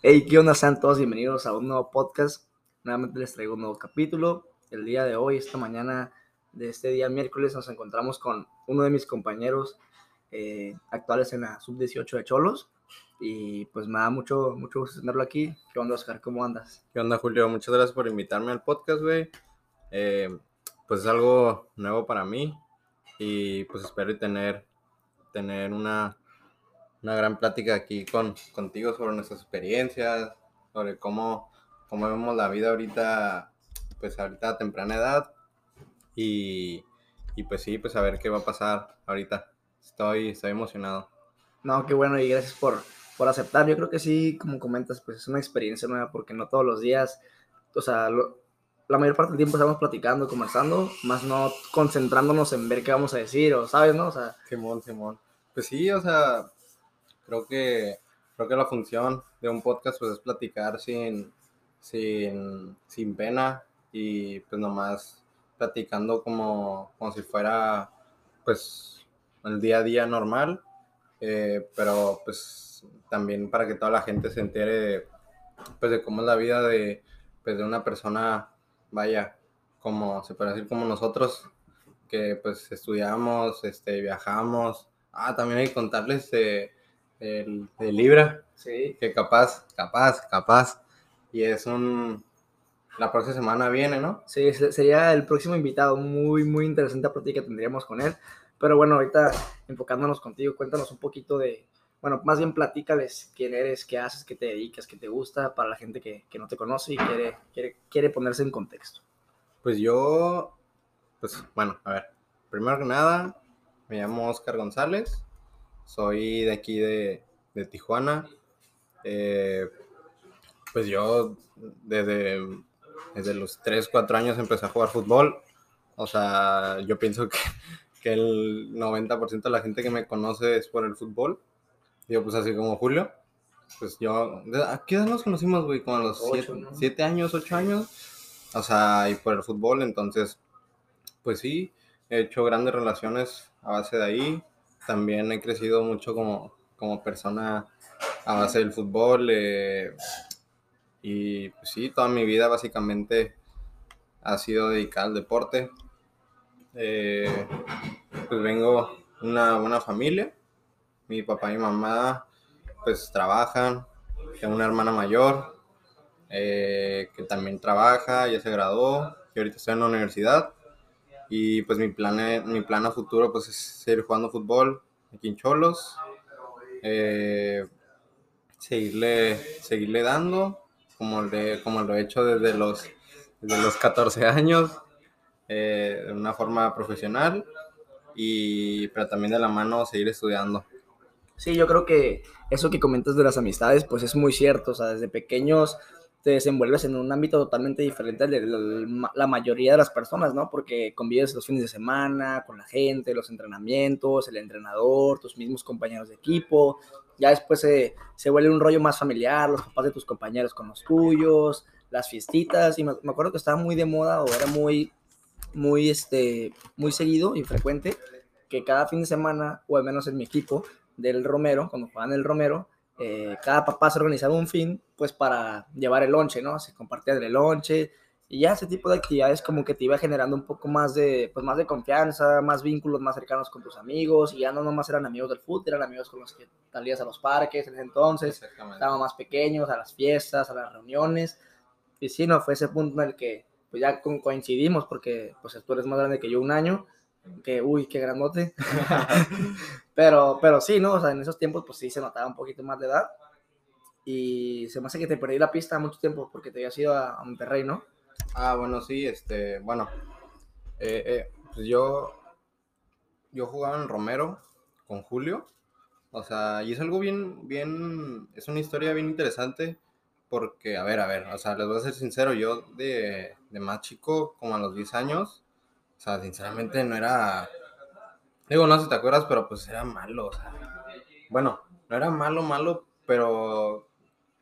Hey, ¿qué onda? Sean todos bienvenidos a un nuevo podcast. Nuevamente les traigo un nuevo capítulo. El día de hoy, esta mañana de este día miércoles, nos encontramos con uno de mis compañeros eh, actuales en la sub-18 de Cholos. Y pues me da mucho, mucho gusto tenerlo aquí. ¿Qué onda, Oscar? ¿Cómo andas? ¿Qué onda, Julio? Muchas gracias por invitarme al podcast, güey. Eh, pues es algo nuevo para mí y pues espero tener, tener una, una gran plática aquí con, contigo sobre nuestras experiencias, sobre cómo, cómo vemos la vida ahorita, pues ahorita a temprana edad y, y pues sí, pues a ver qué va a pasar ahorita. Estoy, estoy emocionado. No, qué bueno y gracias por, por aceptar. Yo creo que sí, como comentas, pues es una experiencia nueva porque no todos los días, o sea, lo, la mayor parte del tiempo estamos platicando, conversando, más no concentrándonos en ver qué vamos a decir, o sabes, ¿no? O sea, Simón, Simón. Pues sí, o sea, creo que creo que la función de un podcast pues es platicar sin sin, sin pena y pues nomás platicando como, como si fuera pues el día a día normal, eh, pero pues también para que toda la gente se entere pues de cómo es la vida de, pues, de una persona vaya, como se puede decir como nosotros, que pues estudiamos, este, viajamos. Ah, también hay que contarles de, de, de Libra, sí. que capaz, capaz, capaz. Y es un... La próxima semana viene, ¿no? Sí, sería el próximo invitado. Muy, muy interesante plática que tendríamos con él. Pero bueno, ahorita enfocándonos contigo, cuéntanos un poquito de, bueno, más bien platícales quién eres, qué haces, qué te dedicas, qué te gusta para la gente que, que no te conoce y quiere, quiere, quiere ponerse en contexto. Pues yo, pues bueno, a ver, primero que nada, me llamo Oscar González, soy de aquí de, de Tijuana. Eh, pues yo desde, desde los 3, 4 años empecé a jugar fútbol. O sea, yo pienso que, que el 90% de la gente que me conoce es por el fútbol. Digo, pues así como Julio. Pues yo, ¿a qué edad nos conocimos, güey? Como a los 7 años, 8 años. O sea, y por el fútbol, entonces, pues sí, he hecho grandes relaciones a base de ahí. También he crecido mucho como, como persona a base del fútbol. Eh, y pues sí, toda mi vida básicamente ha sido dedicada al deporte. Eh, pues vengo una buena familia mi papá y mi mamá pues trabajan, tengo una hermana mayor eh, que también trabaja, ya se graduó, y ahorita estoy en la universidad y pues mi plan, mi plan a futuro pues es seguir jugando fútbol aquí en Cholos, eh, seguirle, seguirle dando como, de, como lo he hecho desde los, desde los 14 años, eh, de una forma profesional, y, pero también de la mano seguir estudiando. Sí, yo creo que eso que comentas de las amistades, pues es muy cierto. O sea, desde pequeños te desenvuelves en un ámbito totalmente diferente al de la mayoría de las personas, ¿no? Porque convives los fines de semana con la gente, los entrenamientos, el entrenador, tus mismos compañeros de equipo. Ya después se, se vuelve un rollo más familiar, los papás de tus compañeros con los tuyos, las fiestitas. Y me, me acuerdo que estaba muy de moda o era muy, muy, este, muy seguido y frecuente que cada fin de semana, o al menos en mi equipo, del Romero, cuando jugaban el Romero, eh, cada papá se organizaba un fin, pues para llevar el lonche, ¿no? Se compartía el lonche y ya ese tipo de actividades como que te iba generando un poco más de, pues más de confianza, más vínculos más cercanos con tus amigos y ya no nomás eran amigos del fútbol, eran amigos con los que salías a los parques en ese entonces, estaban más pequeños, a las fiestas, a las reuniones y sí, no, fue ese punto en el que pues ya coincidimos porque pues tú eres más grande que yo un año que, uy, qué grandote. pero, pero sí, ¿no? O sea, en esos tiempos, pues sí se notaba un poquito más de edad. Y se me hace que te perdí la pista mucho tiempo porque te habías ido a, a Monterrey, ¿no? Ah, bueno, sí, este, bueno, eh, eh, pues yo, yo jugaba en Romero con Julio, o sea, y es algo bien, bien, es una historia bien interesante porque, a ver, a ver, o sea, les voy a ser sincero, yo de, de más chico, como a los 10 años, o sea, sinceramente no era. Digo, no sé si te acuerdas, pero pues era malo. O sea, bueno, no era malo, malo, pero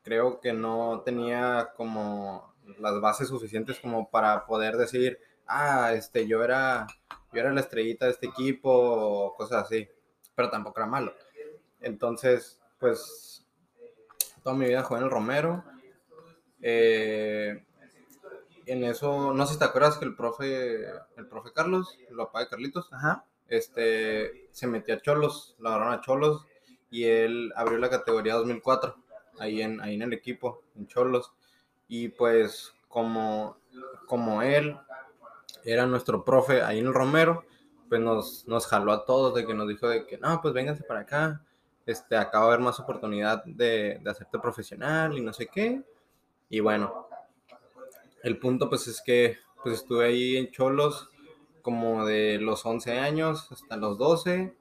creo que no tenía como las bases suficientes como para poder decir, ah, este, yo era, yo era la estrellita de este equipo, o cosas así. Pero tampoco era malo. Entonces, pues, toda mi vida jugué en el Romero. Eh, en eso, no sé si te acuerdas que el profe, el profe Carlos, el papá de Carlitos, Ajá. este, se metió a Cholos, lo agarraron a Cholos y él abrió la categoría 2004 ahí en, ahí en el equipo, en Cholos. Y pues como, como él era nuestro profe ahí en el Romero, pues nos, nos jaló a todos de que nos dijo de que no, pues vénganse para acá, este, acá va a haber más oportunidad de, de hacerte profesional y no sé qué. Y bueno, el punto pues es que pues estuve ahí en Cholos como de los 11 años hasta los 12.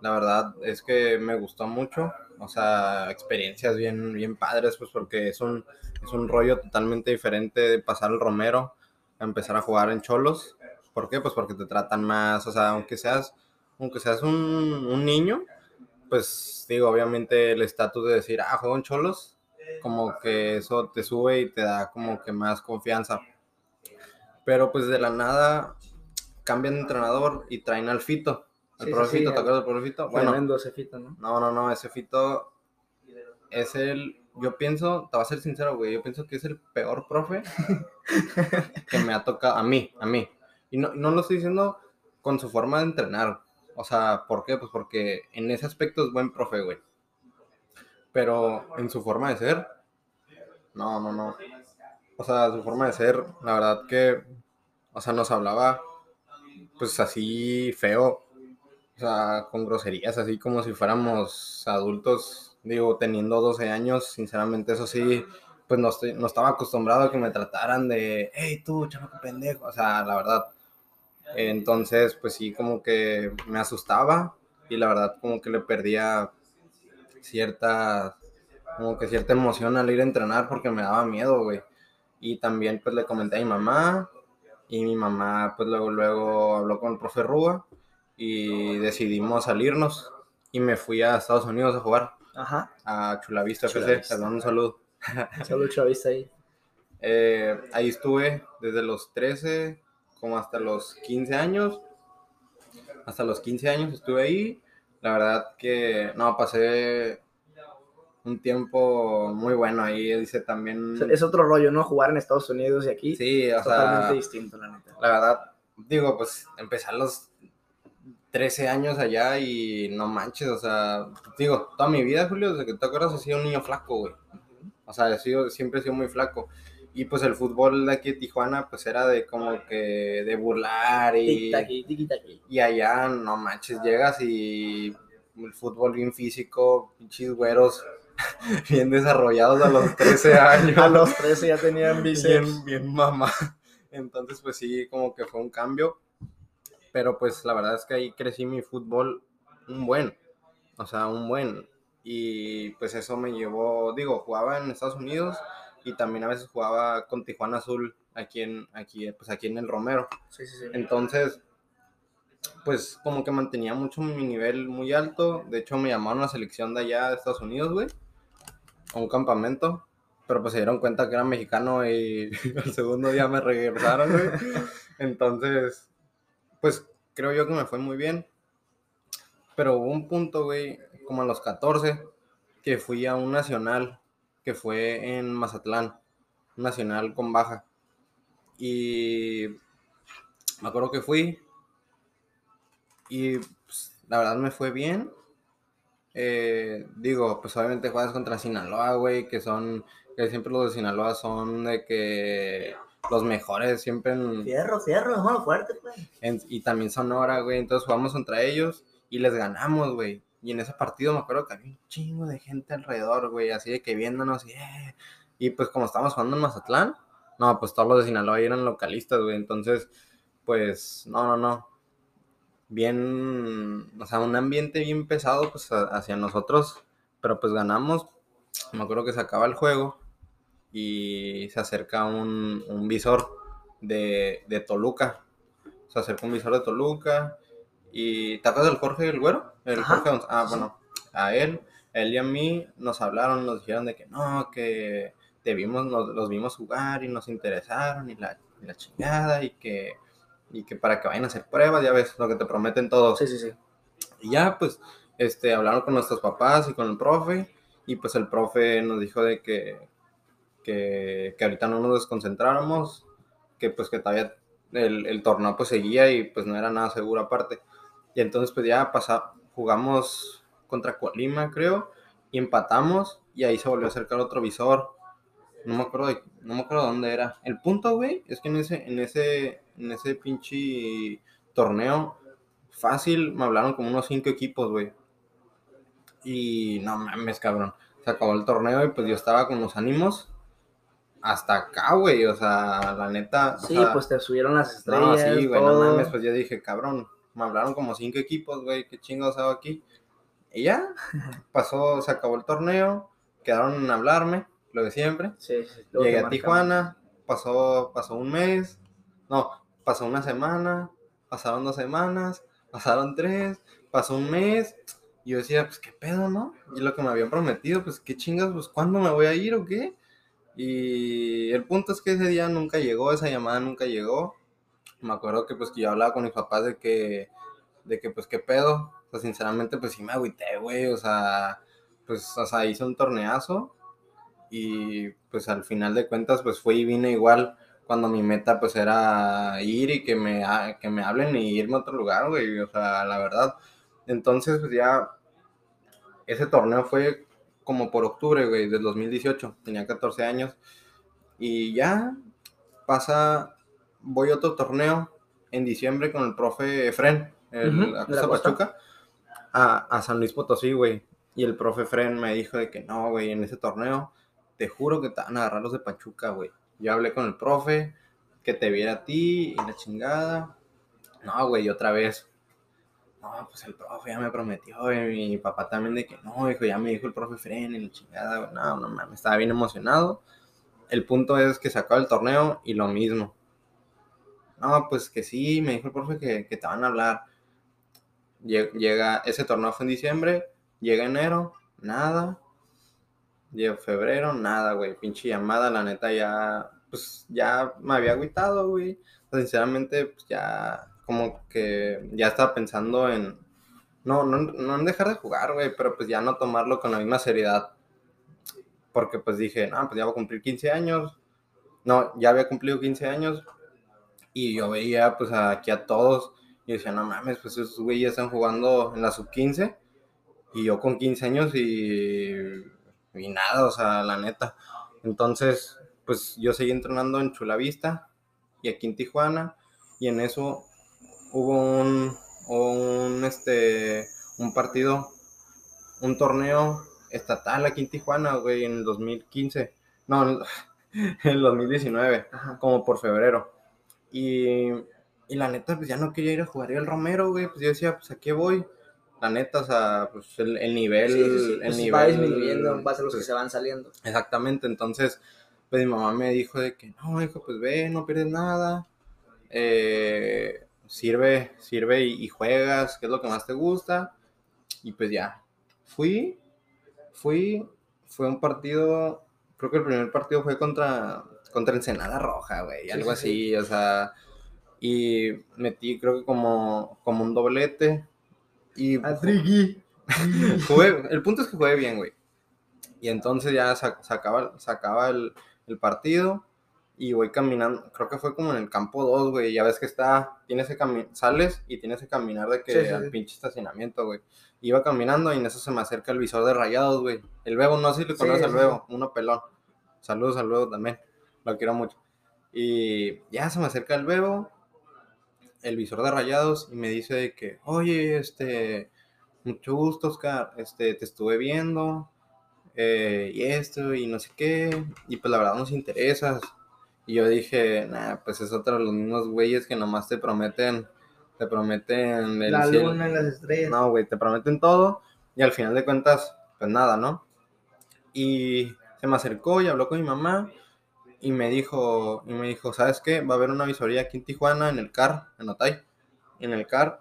La verdad es que me gustó mucho, o sea, experiencias bien, bien padres, pues porque es un, es un rollo totalmente diferente de pasar el Romero a empezar a jugar en Cholos. ¿Por qué? Pues porque te tratan más, o sea, aunque seas, aunque seas un, un niño, pues digo, obviamente el estatus de decir, ah, juego en Cholos, como que eso te sube y te da como que más confianza. Pero pues de la nada cambian de entrenador y traen al Fito. El Sí, sí, profe sí, Fito, ¿te acuerdas del? Bueno, Tremendo ese fito, ¿no? no, no, no, ese Fito es el, yo pienso, te voy a ser sincero, güey, yo pienso que es el peor profe que me ha tocado, a mí, a mí. Y no, no lo estoy diciendo con su forma de entrenar. O sea, ¿por qué? Pues porque en ese aspecto es buen profe, güey. Pero en su forma de ser, no, no, no. O sea, su forma de ser, la verdad que, o sea, nos hablaba, pues así feo, o sea, con groserías, así como si fuéramos adultos, digo, teniendo 12 años, sinceramente, eso sí, pues no, estoy, no estaba acostumbrado a que me trataran de, hey, tú, chamaco pendejo, o sea, la verdad. Entonces, pues sí, como que me asustaba y la verdad como que le perdía cierta, como que cierta emoción al ir a entrenar porque me daba miedo, güey. Y también pues le comenté a mi mamá y mi mamá pues luego, luego habló con el profe Rúa y decidimos salirnos y me fui a Estados Unidos a jugar Ajá. a Chulavista FC, Chulavista. mando un saludo. Solo chavista ahí. Eh, ahí estuve desde los 13 como hasta los 15 años. Hasta los 15 años estuve ahí. La verdad que no, pasé un tiempo muy bueno ahí. Dice también... Es otro rollo, ¿no? Jugar en Estados Unidos y aquí. Sí, o totalmente sea, distinto, la neta. la verdad, digo, pues empecé a los 13 años allá y no manches, o sea, digo, toda mi vida, Julio, desde que te acuerdas, he sido un niño flaco, güey. O sea, he sido, siempre he sido muy flaco. Y pues el fútbol de aquí de Tijuana, pues era de como que de burlar y, y allá, no manches, llegas y el fútbol bien físico, pinches güeros bien desarrollados a los 13 años A los 13 ya tenían bíceps. bien, bien mamá. Entonces, pues sí, como que fue un cambio. Pero pues la verdad es que ahí crecí mi fútbol un buen. O sea, un buen. Y pues eso me llevó, digo, jugaba en Estados Unidos y también a veces jugaba con Tijuana Azul aquí en, aquí, pues aquí en el Romero. Sí, sí, sí. Entonces, pues como que mantenía mucho mi nivel muy alto. De hecho, me llamaron a la selección de allá de Estados Unidos, güey. A un campamento. Pero pues se dieron cuenta que era mexicano y el segundo día me regresaron, güey. Entonces, pues creo yo que me fue muy bien. Pero hubo un punto, güey, como a los 14, que fui a un nacional que fue en Mazatlán. Nacional con baja. Y me acuerdo que fui y pues, la verdad me fue bien. Eh, digo, pues obviamente juegas contra Sinaloa, güey, que son, que siempre los de Sinaloa son de que los mejores, siempre en, Fierro, fierro, mano fuerte, pues. en- y también Sonora, güey, entonces jugamos contra ellos y les ganamos, güey. Y en ese partido me acuerdo que había un chingo de gente alrededor, güey, así de que viéndonos y, eh, y pues como estábamos jugando en Mazatlán, no, pues todos los de Sinaloa eran localistas, güey, entonces, pues, no, no, no. Bien, o sea, un ambiente bien pesado, pues, hacia nosotros, pero pues ganamos. Me acuerdo que se acaba el juego y se acerca un, un visor de, de Toluca. Se acerca un visor de Toluca y ¿te acuerdas del Jorge el Güero? El Ajá, Jorge Gonz- ah, bueno, a él, él y a mí nos hablaron, nos dijeron de que no, que te vimos, nos, los vimos jugar y nos interesaron y la, y la chingada y que, y que para que vayan a hacer pruebas, ya ves lo que te prometen todos. Sí, sí, sí. Y ya, pues, este, hablaron con nuestros papás y con el profe. Y pues el profe nos dijo de que, que, que ahorita no nos desconcentráramos, que pues que todavía el, el, torneo pues seguía y pues no era nada seguro aparte. Y entonces pues ya pasa, jugamos contra Colima creo y empatamos y ahí se volvió a acercar otro visor. No me acuerdo de, no me acuerdo dónde era. El punto, güey, es que en ese, en ese, en ese pinche torneo fácil me hablaron como unos cinco equipos, güey. Y no mames, cabrón. Se acabó el torneo y pues yo estaba con los ánimos hasta acá, güey. O sea, la neta. Sí, pues te subieron las estrellas. No, sí, güey, no mames. Pues yo dije, cabrón, me hablaron como cinco equipos, güey. ¿Qué chingados hago aquí? Y ya, pasó, se acabó el torneo. Quedaron en hablarme, lo de siempre. Sí, sí, Llegué a Tijuana, pasó, pasó un mes. No, pasó una semana, pasaron dos semanas, pasaron tres, pasó un mes. Y yo decía, pues qué pedo, ¿no? Y lo que me habían prometido, pues qué chingas, pues cuándo me voy a ir o qué. Y el punto es que ese día nunca llegó, esa llamada nunca llegó. Me acuerdo que pues que yo hablaba con mis papás de que, de que pues qué pedo. O sea, sinceramente pues sí me agüité, güey. O sea, pues, o sea, hice un torneazo. Y pues al final de cuentas pues fui y vine igual cuando mi meta pues era ir y que me, que me hablen y irme a otro lugar, güey. O sea, la verdad. Entonces pues ya ese torneo fue como por octubre, güey, del 2018. Tenía 14 años. Y ya pasa, voy a otro torneo en diciembre con el profe Efren, el uh Pachuca, a, a, San Luis Potosí, güey. Y el profe Efren me dijo de que no, güey, en ese torneo, te juro que te van a agarrar los de Pachuca, güey. Yo hablé con el profe, que te viera a ti y la chingada. No, güey, otra vez, no, pues el profe ya me prometió, y mi papá también de que no, hijo, ya me dijo el profe Fren y la chingada, no, no mames, estaba bien emocionado. El punto es que acaba el torneo y lo mismo. No, pues que sí, me dijo el profe que, que te van a hablar. Llega, ese torneo fue en diciembre, llega enero, nada. Llega febrero, nada, güey, pinche llamada, la neta ya, pues ya me había agüitado, güey. Sinceramente, pues ya como que ya estaba pensando en, no, no, no en dejar de jugar, güey, pero pues ya no tomarlo con la misma seriedad. Porque pues dije, no, pues ya voy a cumplir 15 años. No, ya había cumplido 15 años. Y yo veía pues aquí a todos. Y decía, no mames, pues esos güeyes están jugando en la sub 15. Y yo con 15 años y, y nada, o sea, la neta. Entonces, pues yo seguí entrenando en Chulavista y aquí en Tijuana. Y en eso hubo un, un, este, un partido, un torneo estatal aquí en Tijuana, güey, en el 2015. No, en el 2019, como por febrero. Y, y, la neta, pues ya no quería ir a jugar el Romero, güey. Pues yo decía, pues aquí voy. La neta, o sea, pues el, el nivel. Sí, sí. El pues nivel. Va disminuyendo en base a los pues, que se van saliendo. Exactamente, entonces, pues mi mamá me dijo de que no, hijo, pues ve, no pierdes nada. Eh, sirve, sirve y, y, juegas, qué es lo que más te gusta. Y pues ya, fui, fui, fue un partido, creo que el primer partido fue contra, contra Ensenada Roja, güey, sí, algo sí, así, sí. o sea, y metí creo que como, como un doblete. Y Atrigui. jugué, el punto es que jugué bien, güey. Y entonces ya sacaba, sacaba el, el partido y voy caminando, creo que fue como en el campo 2, güey, ya ves que está, tienes que caminar, sales y tienes que caminar de que Sí, sí, al sí. pinche estacionamiento, güey. Iba caminando y en eso se me acerca el visor de rayados, güey. El Bebo, no sé si le Sí, conoces al Bebo, uno pelón. Saludos al Bebo también, lo quiero mucho. Y ya se me acerca el Bebo, el visor de rayados, y me dice de que, oye, este, mucho gusto, Oscar, este, te estuve viendo, eh, y esto, y no sé qué, y pues la verdad nos interesas. Y yo dije, nah, pues es otro de los mismos güeyes que nomás te prometen, te prometen el La cielo. luna y las estrellas. No, güey, te prometen todo y al final de cuentas, pues nada, ¿no? Y se me acercó y habló con mi mamá y me dijo, y me dijo, ¿sabes qué? Va a haber una visoría aquí en Tijuana, en el CAR, en Otay, en el CAR,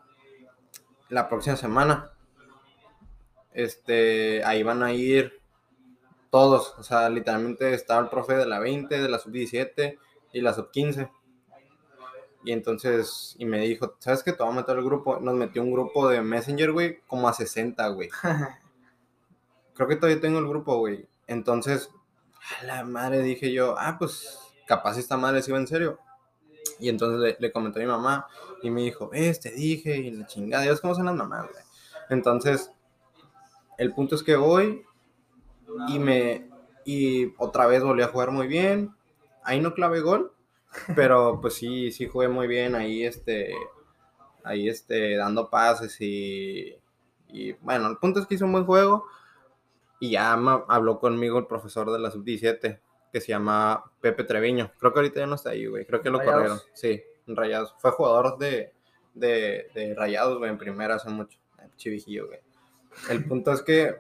la próxima semana. Este, ahí van a ir todos, o sea, literalmente estaba el profe de la 20, de la sub 17 y la sub 15. Y entonces, y me dijo, ¿sabes qué? Te voy a meter al grupo. Nos metió un grupo de Messenger, güey, como a 60, güey. creo que todavía tengo el grupo, güey. Entonces, a la madre dije yo, ah, pues capaz esta madre se iba en serio. Y entonces le, le comenté a mi mamá y me dijo, ves, te dije, y la chingada, Dios, ¿cómo son las mamás, güey? Entonces, el punto es que voy y me, y otra vez volví a jugar muy bien. Ahí no clavé gol, pero pues sí, sí jugué muy bien ahí, este, ahí, este, dando pases y, y bueno, el punto es que hice un buen juego y ya me habló conmigo el profesor de la sub-17 que se llama Pepe Treviño. Creo que ahorita ya no está ahí, güey. Creo que lo Rayados. corrieron. Sí, en Rayados. Fue jugador de, de, de Rayados, güey, en primera hace mucho. Chivijillo, güey. El punto es que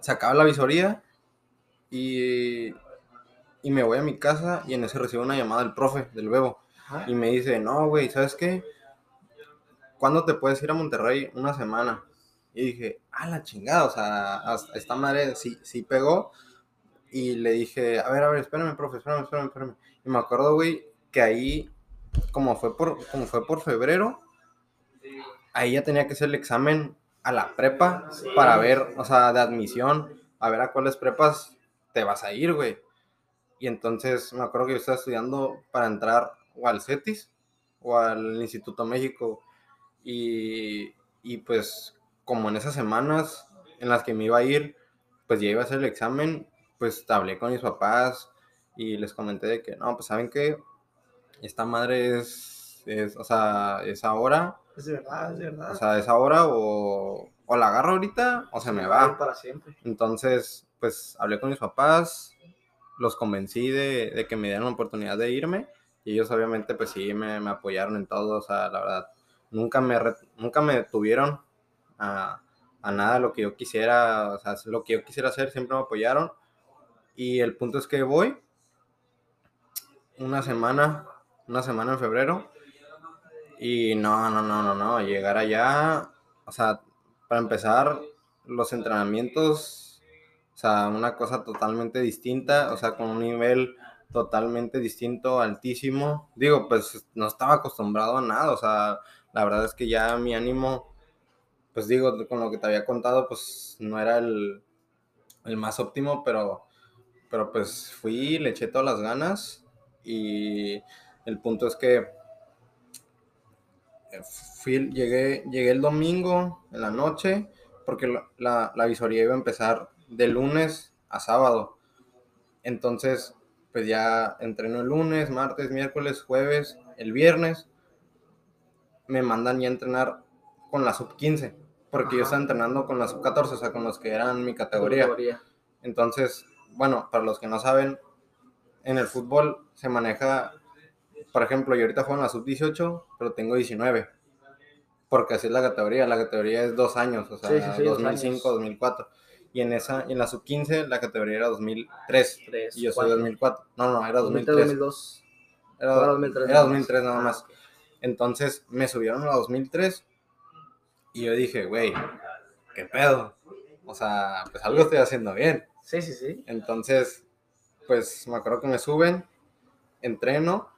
se acaba la visoría y, y me voy a mi casa y en ese recibo una llamada del profe, del Bebo. Y me dice, no, güey, ¿sabes qué? ¿Cuándo te puedes ir a Monterrey? Una semana. Y dije, ah, la chingada, o sea, hasta esta madre sí, sí pegó. Y le dije, a ver, a ver, espérame, profe, espérame, espérame, espérame. Y me acuerdo, güey, que ahí, como fue por, como fue por febrero, ahí ya tenía que hacer el examen a la prepa Sí. para ver, o sea, de admisión, a ver a cuáles prepas te vas a ir, güey. Y entonces me acuerdo que yo estaba estudiando para entrar o al CETIS o al Instituto México. Y, y pues como en esas semanas en las que me iba a ir, pues ya iba a hacer el examen, pues hablé con mis papás y les comenté de que, no, pues saben que esta madre es, es, o sea, es ahora, Es verdad, es verdad. o sea, es ahora o, o la agarro ahorita o se me va. Para siempre. Entonces, pues hablé con mis papás, los convencí de, de que me dieran la oportunidad de irme y ellos obviamente pues sí me, me apoyaron en todo, o sea, la verdad, nunca me, re- nunca me detuvieron a, a nada lo que yo quisiera, o sea, lo que yo quisiera hacer, siempre me apoyaron y el punto es que voy una semana, una semana en febrero y no, no, no, no, no, llegar allá, o sea, para empezar, los entrenamientos, o sea, una cosa totalmente distinta, o sea, con un nivel totalmente distinto, altísimo. Digo, pues no estaba acostumbrado a nada, o sea, la verdad es que ya mi ánimo, pues digo, con lo que te había contado, pues no era el, el más óptimo, pero, pero pues fui, le eché todas las ganas y el punto es que eh, llegué, llegué el domingo en la noche porque la, la, la visoría iba a empezar de lunes a sábado. Entonces, pues ya entreno el lunes, martes, miércoles, jueves, el viernes. Me mandan ya a entrenar con la sub 15, porque yo Ajá. estaba entrenando con la sub 14, o sea, con los que eran mi categoría. Entonces, bueno, para los que no saben, en el fútbol se maneja, por ejemplo, yo ahorita juego en la sub-18, pero tengo 19. Porque así es la categoría. La categoría es dos años, o sea, Sí, sí, sí, dos 2005, años. 2004. Y en, esa, en la sub-15 la categoría era 2003. Tres, Y yo soy cuatro. 2004. No, no, era 2003, 2003. 2002. Era, Era 2003 era nada más. 2003 nada Ah, más. ok. Entonces me subieron a 2003 y yo dije, güey, ¿qué pedo? O sea, pues algo estoy haciendo bien. Sí, sí, sí. Entonces, pues me acuerdo que me suben, entreno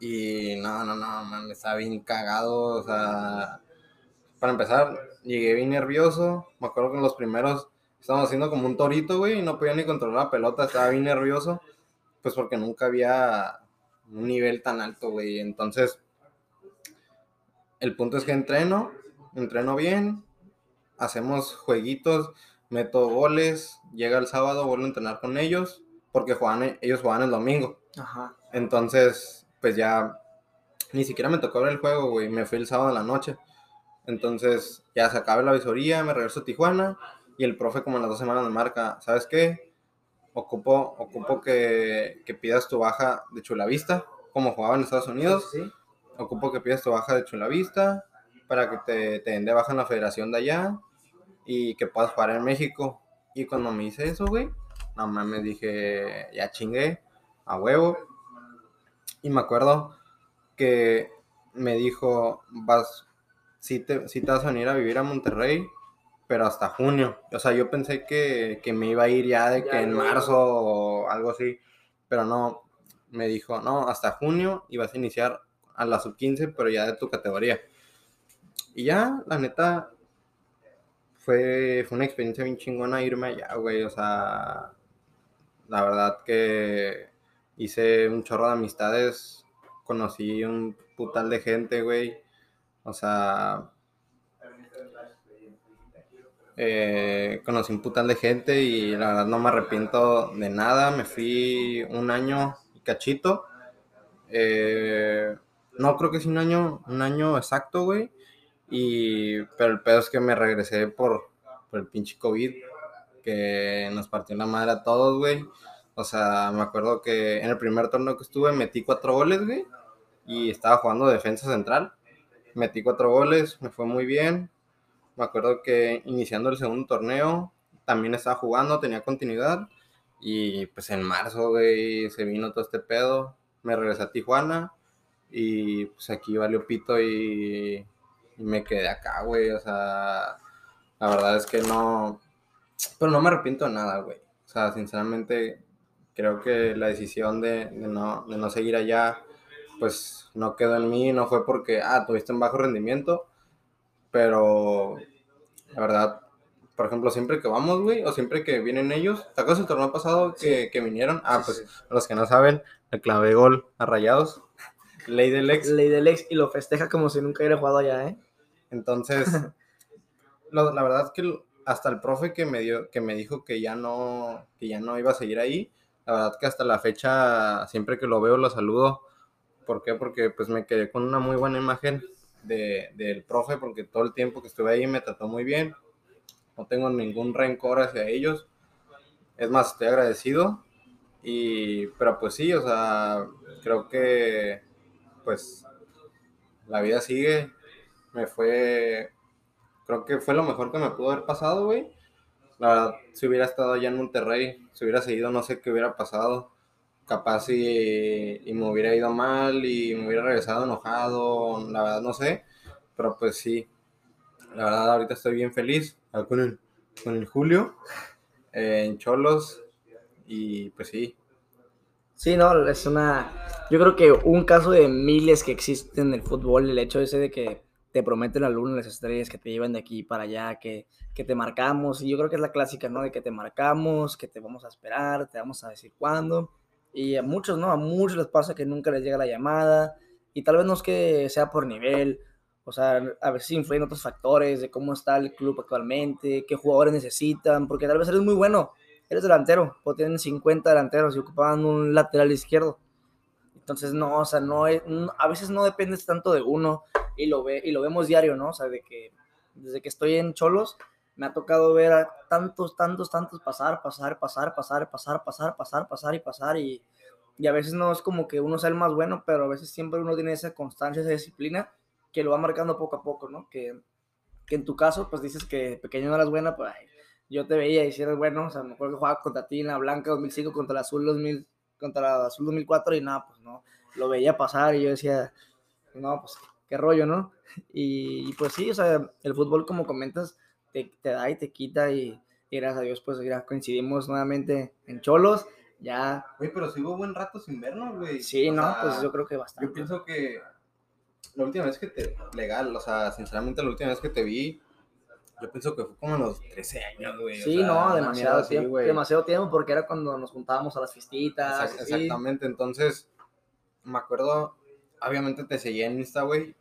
y no, no, no, man, estaba bien cagado. O sea, para empezar, llegué bien nervioso. Me acuerdo que en los primeros estábamos haciendo como un torito, güey, y no podía ni controlar la pelota, estaba bien nervioso, pues porque nunca había un nivel tan alto, güey. Entonces, el punto es que entreno, entreno bien, hacemos jueguitos, meto goles, llega el sábado, vuelvo a entrenar con ellos, porque juegan, ellos juegan el domingo. Ajá. Entonces, pues ya ni siquiera me tocó ver el juego, güey. Me fui el sábado en la noche. Entonces, ya se acaba la visoría, me regreso a Tijuana y el profe como en las dos semanas me marca, ¿sabes qué? Ocupo, ocupo que, que pidas tu baja de Chulavista, como jugaba en Estados Unidos. Sí, sí. Ocupo que pidas tu baja de Chulavista para que te, te den de baja en la federación de allá y que puedas jugar en México. Y cuando me hice eso, güey, no mames, dije, ya chingué, a huevo. Y me acuerdo que me dijo, vas, sí te, sí te vas a venir a vivir a Monterrey, pero hasta junio. O sea, yo pensé que, que me iba a ir ya de Ya que en marzo o algo así, pero no, me dijo, no, hasta junio y vas a iniciar a la sub-15, pero ya de tu categoría. Y ya, la neta, fue, fue una experiencia bien chingona irme allá, güey. O sea, la verdad que hice un chorro de amistades, conocí un putal de gente, güey. O sea, eh, conocí un putal de gente y la verdad no me arrepiento de nada. Me fui un año y cachito. Eh, no creo que es un año, un año exacto, güey. Y, pero el pedo es que me regresé por, por el pinche COVID, que nos partió la madre a todos, güey. O sea, me acuerdo que en el primer torneo que estuve metí cuatro goles, güey. Y estaba jugando defensa central. Metí cuatro goles, me fue muy bien. Me acuerdo que iniciando el segundo torneo también estaba jugando, tenía continuidad. Y pues en marzo, güey, se vino todo este pedo. Me regresé a Tijuana. Y pues aquí valió pito y y me quedé acá, güey. O sea, la verdad es que no. Pero no me arrepiento de nada, güey. O sea, sinceramente, creo que la decisión de, no, de no seguir allá, pues no quedó en mí. No fue porque, ah, tuviste un bajo rendimiento. Pero, la verdad, por ejemplo, siempre que vamos, güey, o siempre que vienen ellos, ¿te acuerdas el torneo pasado que, que vinieron? Ah, pues, los que no saben, le clavé gol a Rayados. Ley del ex. Ley del ex y lo festeja como si nunca hubiera jugado allá, ¿eh? Entonces, la verdad es que hasta el profe que me dio, que me dijo que ya no, que ya no iba a seguir ahí, la verdad que hasta la fecha, siempre que lo veo, lo saludo. ¿Por qué? Porque pues me quedé con una muy buena imagen de, del profe, porque todo el tiempo que estuve ahí me trató muy bien. No tengo ningún rencor hacia ellos. Es más, estoy agradecido. Y, pero pues sí, o sea, creo que pues la vida sigue me fue, creo que fue lo mejor que me pudo haber pasado, güey. La verdad, si hubiera estado allá en Monterrey, si hubiera seguido, no sé qué hubiera pasado. Capaz y, y me hubiera ido mal y me hubiera regresado enojado, la verdad no sé. Pero pues sí, la verdad ahorita estoy bien feliz con el, con el Julio eh, en Cholos y pues sí. Sí, no, es una... Yo creo que un caso de miles que existen en el fútbol, el hecho ese de que te prometen la luna, las estrellas, que te llevan de aquí para allá, que, que te marcamos. Y yo creo que es la clásica, ¿no? De que te marcamos, que te vamos a esperar, te vamos a decir cuándo. Y a muchos, ¿no? A muchos les pasa que nunca les llega la llamada. Y tal vez no es que sea por nivel, o sea, a veces influyen otros factores de cómo está el club actualmente, qué jugadores necesitan, porque tal vez eres muy bueno, eres delantero, o tienen 50 delanteros y ocupaban un lateral izquierdo. Entonces, no, o sea, no, a veces no dependes tanto de uno, y lo, ve, y lo vemos diario, ¿no? O sea, de que desde que estoy en Cholos me ha tocado ver a tantos, tantos, tantos pasar, pasar, pasar, pasar, pasar, pasar, pasar, pasar y pasar y, y a veces no es como que uno sea el más bueno, pero a veces siempre uno tiene esa constancia, esa disciplina que lo va marcando poco a poco, ¿no? Que, que en tu caso, pues dices que pequeño no eras buena, pues yo te veía y si eres bueno, o sea, me acuerdo que jugaba contra ti en la Blanca 2005, contra el Azul 2000, contra Azul 2004 y nada, pues no, lo veía pasar y yo decía, no, pues qué rollo, ¿no? Y, pues sí, o sea, el fútbol, como comentas, te, da y te quita y, gracias a Dios, pues ya coincidimos nuevamente en Cholos. Ya. Güey, pero sí hubo buen rato sin vernos, güey. Sí, no, pues yo creo que bastante. Yo pienso que la última vez que te. Legal, o sea, sinceramente, la última vez que te vi, yo pienso que fue como a los 13 años, güey. Sí, no, demasiado tiempo. demasiado tiempo porque era cuando nos juntábamos a las fiestitas. exactamente, entonces, me acuerdo obviamente te seguía en Insta, güey.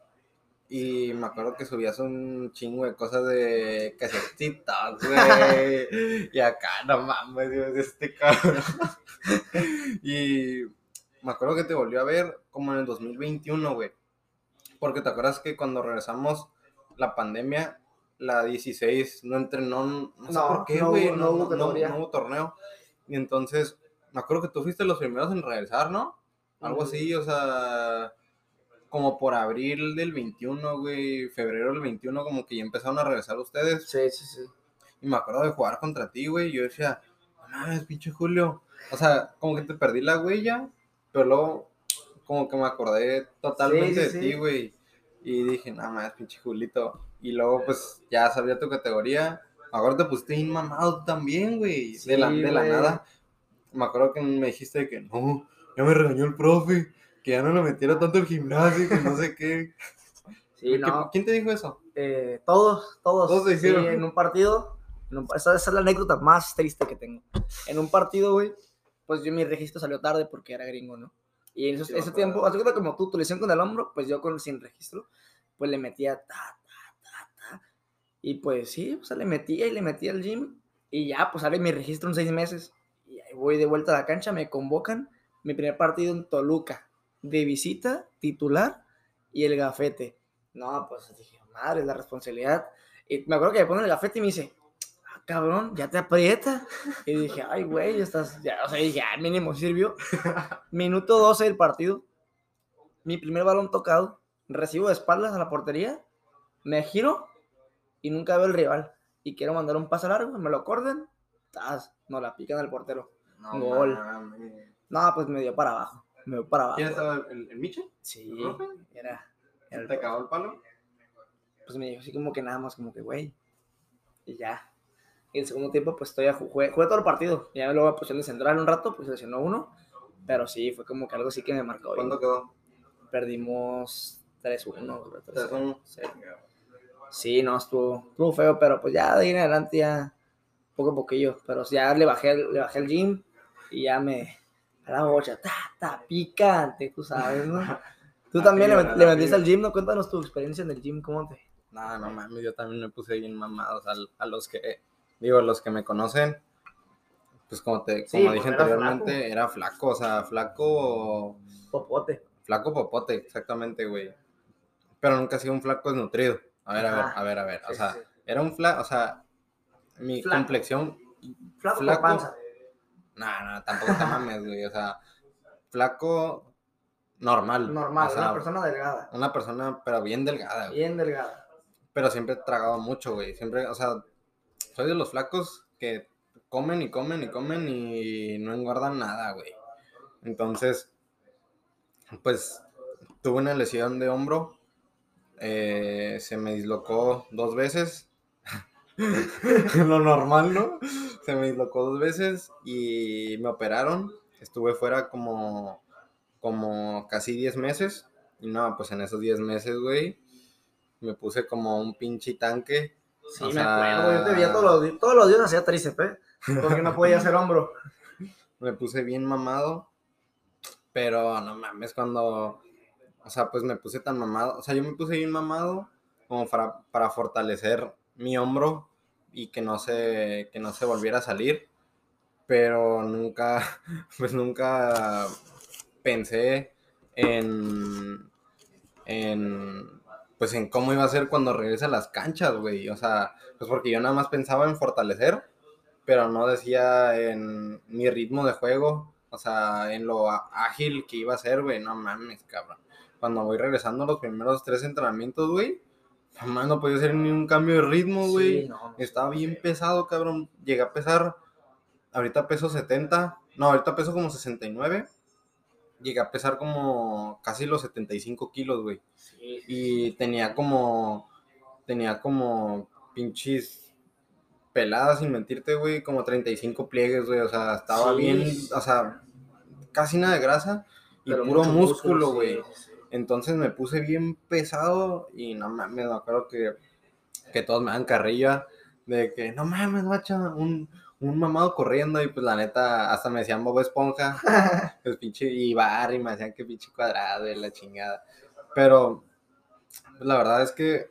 Y me acuerdo que subías un chingo de cosas de casetitas, güey. y acá, no mames, Dios, este cabrón. y me acuerdo que te volvió a ver como en el 2021, güey. Porque te acuerdas que cuando regresamos la pandemia, la 16 no entrenó, no, sé por qué, güey, no, hubo, no, hubo torneo. Y entonces, me acuerdo que tú fuiste los primeros en regresar, ¿no? Algo así, o sea, como por abril del 21, güey, febrero del 21, como que ya empezaron a regresar ustedes. Sí, sí, sí. Y me acuerdo de jugar contra ti, güey, yo decía, no mames, pinche Julio. O sea, como que te perdí la huella, pero luego como que me acordé totalmente de ti, güey. Y dije, nada más, pinche Julito. Y luego, pues, ya sabía tu categoría. Ahora te pusiste mamado también, güey. de, la, de la nada. Me acuerdo que me dijiste que no, ya me regañó el profe que ya no lo metiera tanto el gimnasio, que no sé qué. Sí, no. ¿Quién te dijo eso? eh, todos, todos. Todos se sí, hicieron. en un partido. en un- esa, esa es la anécdota más triste que tengo. En un partido, güey, pues yo mi registro salió tarde porque era gringo, ¿no? Y en esos- Sí, ese tiempo, cuenta como tú, tu lesión con el hombro, pues yo con sin registro, pues le metía ta. Y pues sí, o sea, le metía y le metía al gym. Y ya, pues sale mi registro en seis meses. Y ahí voy de vuelta a la cancha, me convocan. Mi primer partido en Toluca, de visita, titular y el gafete. No, pues dije, madre, la responsabilidad. Y me acuerdo que me ponen el gafete y me dice, ah, cabrón, ya te aprieta. Y dije, ay, güey, ya estás, ya, o sea, dije, ah, mínimo sirvió. Minuto 12 del partido, mi primer balón tocado, recibo de espaldas a la portería, me giro y nunca veo el rival. Y quiero mandar un pase largo, me lo corten, ¡tas! no la pican al portero. No, Gol. No, pues me dio para abajo, me dio para abajo. ¿Quién estaba? ¿El, el Miche? Sí, era, era el ¿Te acabó el palo? pues me dijo así como que nada más, como que, güey. Y ya. Y el segundo tiempo, pues todavía ju- jugué, jugué todo el partido. Ya luego me pusieron de central un rato, pues lesionó uno. Pero sí, fue como que algo sí que me marcó. ¿Cuándo quedó? Perdimos 3-1. creo, 3-0. 3-1. Sí. Sí, no, estuvo, estuvo feo, pero pues ya de ahí en adelante ya poco a poquillo. Pero ya le bajé, le bajé el gym y ya me... A la bocha, ta, ta, picante, tú sabes, ¿no? Tú también le, met- metiste al gym, ¿no? Cuéntanos tu experiencia en el gym, ¿cómo te...? No, no mames, yo también me puse bien mamado. O sea, a los que, digo, los que me conocen, pues como te, Sí, como pues dije era anteriormente, flaco. era flaco, o sea, flaco, Popote. flaco popote, exactamente, güey. Pero nunca he sido un flaco desnutrido. A ver, a ver, a ver, a ver. O Sí, sea, sí, era un flaco, o sea, mi Flaco. complexión, Flaco, Flaco. panza. no, no, tampoco te mames, güey. O sea, flaco normal. Normal, o sea, una persona delgada. una persona, pero bien delgada, güey. Bien delgada. Pero siempre he tragado mucho, güey. Siempre, o sea, soy de los flacos que comen y comen y comen y no engordan nada, güey. Entonces, pues tuve una lesión de hombro. Eh, se me dislocó dos veces. Lo normal, ¿no? Se me dislocó dos veces y me operaron. Estuve fuera como, como casi 10 meses. Y no, pues en esos 10 meses, güey, me puse como un pinche tanque. Sí, O me sea- acuerdo. Yo te veía todos los, todos los días hacía tríceps, ¿eh? Porque no podía hacer hombro. me puse bien mamado, pero no mames, cuando, o sea, pues me puse tan mamado, o sea, yo me puse bien mamado como para, para fortalecer mi hombro y que no se, que no se volviera a salir, pero nunca, pues nunca pensé en, en, pues en cómo iba a ser cuando regrese a las canchas, güey, o sea, pues porque yo nada más pensaba en fortalecer, pero no decía en mi ritmo de juego, o sea, en lo ágil que iba a ser, güey, no mames, cabrón. Cuando voy regresando a los primeros tres entrenamientos, güey, jamás no podía hacer ni un cambio de ritmo, güey. Sí, no. Estaba bien pesado, cabrón. Llegué a pesar, ahorita peso 70, no, ahorita peso como 69. Llegué a pesar como casi los 75 kilos, güey. Sí. Y tenía como, tenía como pinches peladas, sin mentirte, güey, como 35 pliegues, güey. O sea, estaba Sí. bien, o sea, casi nada de grasa y Pero puro músculo, sí, güey. sí. Entonces me puse bien pesado y no mames, me acuerdo que, que todos me dan carrilla de que no mames, macho, un, un mamado corriendo y pues la neta hasta me decían Bob Esponja, pues pinche y bar y me decían que pinche cuadrado y la chingada. Pero pues, la verdad es que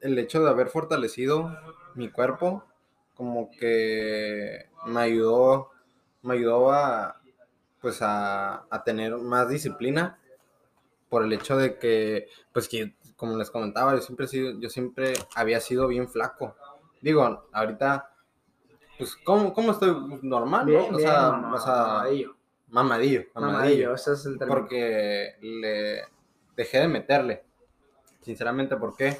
el hecho de haber fortalecido mi cuerpo como que me ayudó, me ayudó a pues a, a tener más disciplina por el hecho de que, pues que, como les comentaba, yo siempre, he sido, yo siempre había sido bien flaco. Digo, ahorita, pues, ¿cómo, cómo estoy? Normal, Bien, ¿no? O bien, sea, mamá, o sea, mamadillo. mamadillo, mamadillo. Ese es el término. Porque le dejé de meterle. Sinceramente, ¿por qué?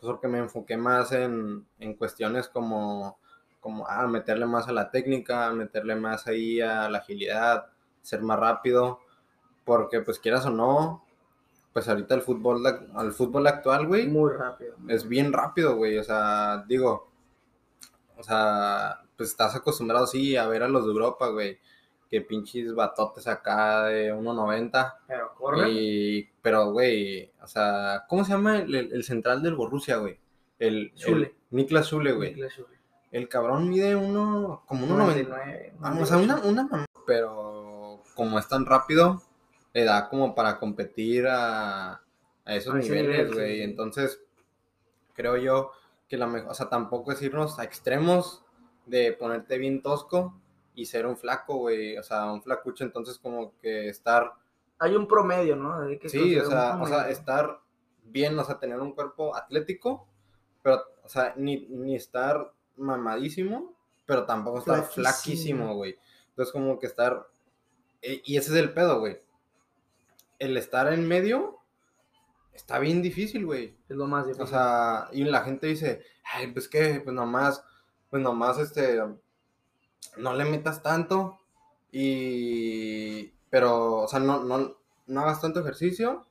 Pues porque me enfoqué más en, en cuestiones como, como ah, meterle más a la técnica, meterle más ahí a la agilidad, ser más rápido. Porque, pues quieras o no, pues ahorita el fútbol, al fútbol actual, güey, Muy rápido. es bien rápido, güey. O sea, digo, o sea, pues estás acostumbrado, sí, a ver a los de Europa, güey. que pinches batotes acá de 1.90. Pero corre. Y, pero, güey, o sea, ¿cómo se llama el, el- el central del Borussia, güey? El, Zule. Niklas Zule, güey. El cabrón mide uno, como 1.90. 99, Vamos, o sea, una, una mamá. Pero como es tan rápido, le da como para competir a, a esos niveles, sí, güey. sí. Entonces, creo yo que la mejor, o sea, tampoco es irnos a extremos de ponerte bien tosco y ser un flaco, güey. O sea, un flacucho, entonces como que estar, Hay un promedio, ¿no? Hay que sí, o sea, o sea, estar bien, o sea, tener un cuerpo atlético, pero, o sea, ni, ni estar mamadísimo, pero tampoco estar Flaquísimo. güey. Entonces, como que estar. e- Y ese es el pedo, güey. El estar en medio está bien difícil, güey. Es lo más difícil. O sea, y la gente dice, ay, pues que, pues nomás, pues nomás, este, no le metas tanto y, pero, o sea, no, no, no hagas tanto ejercicio,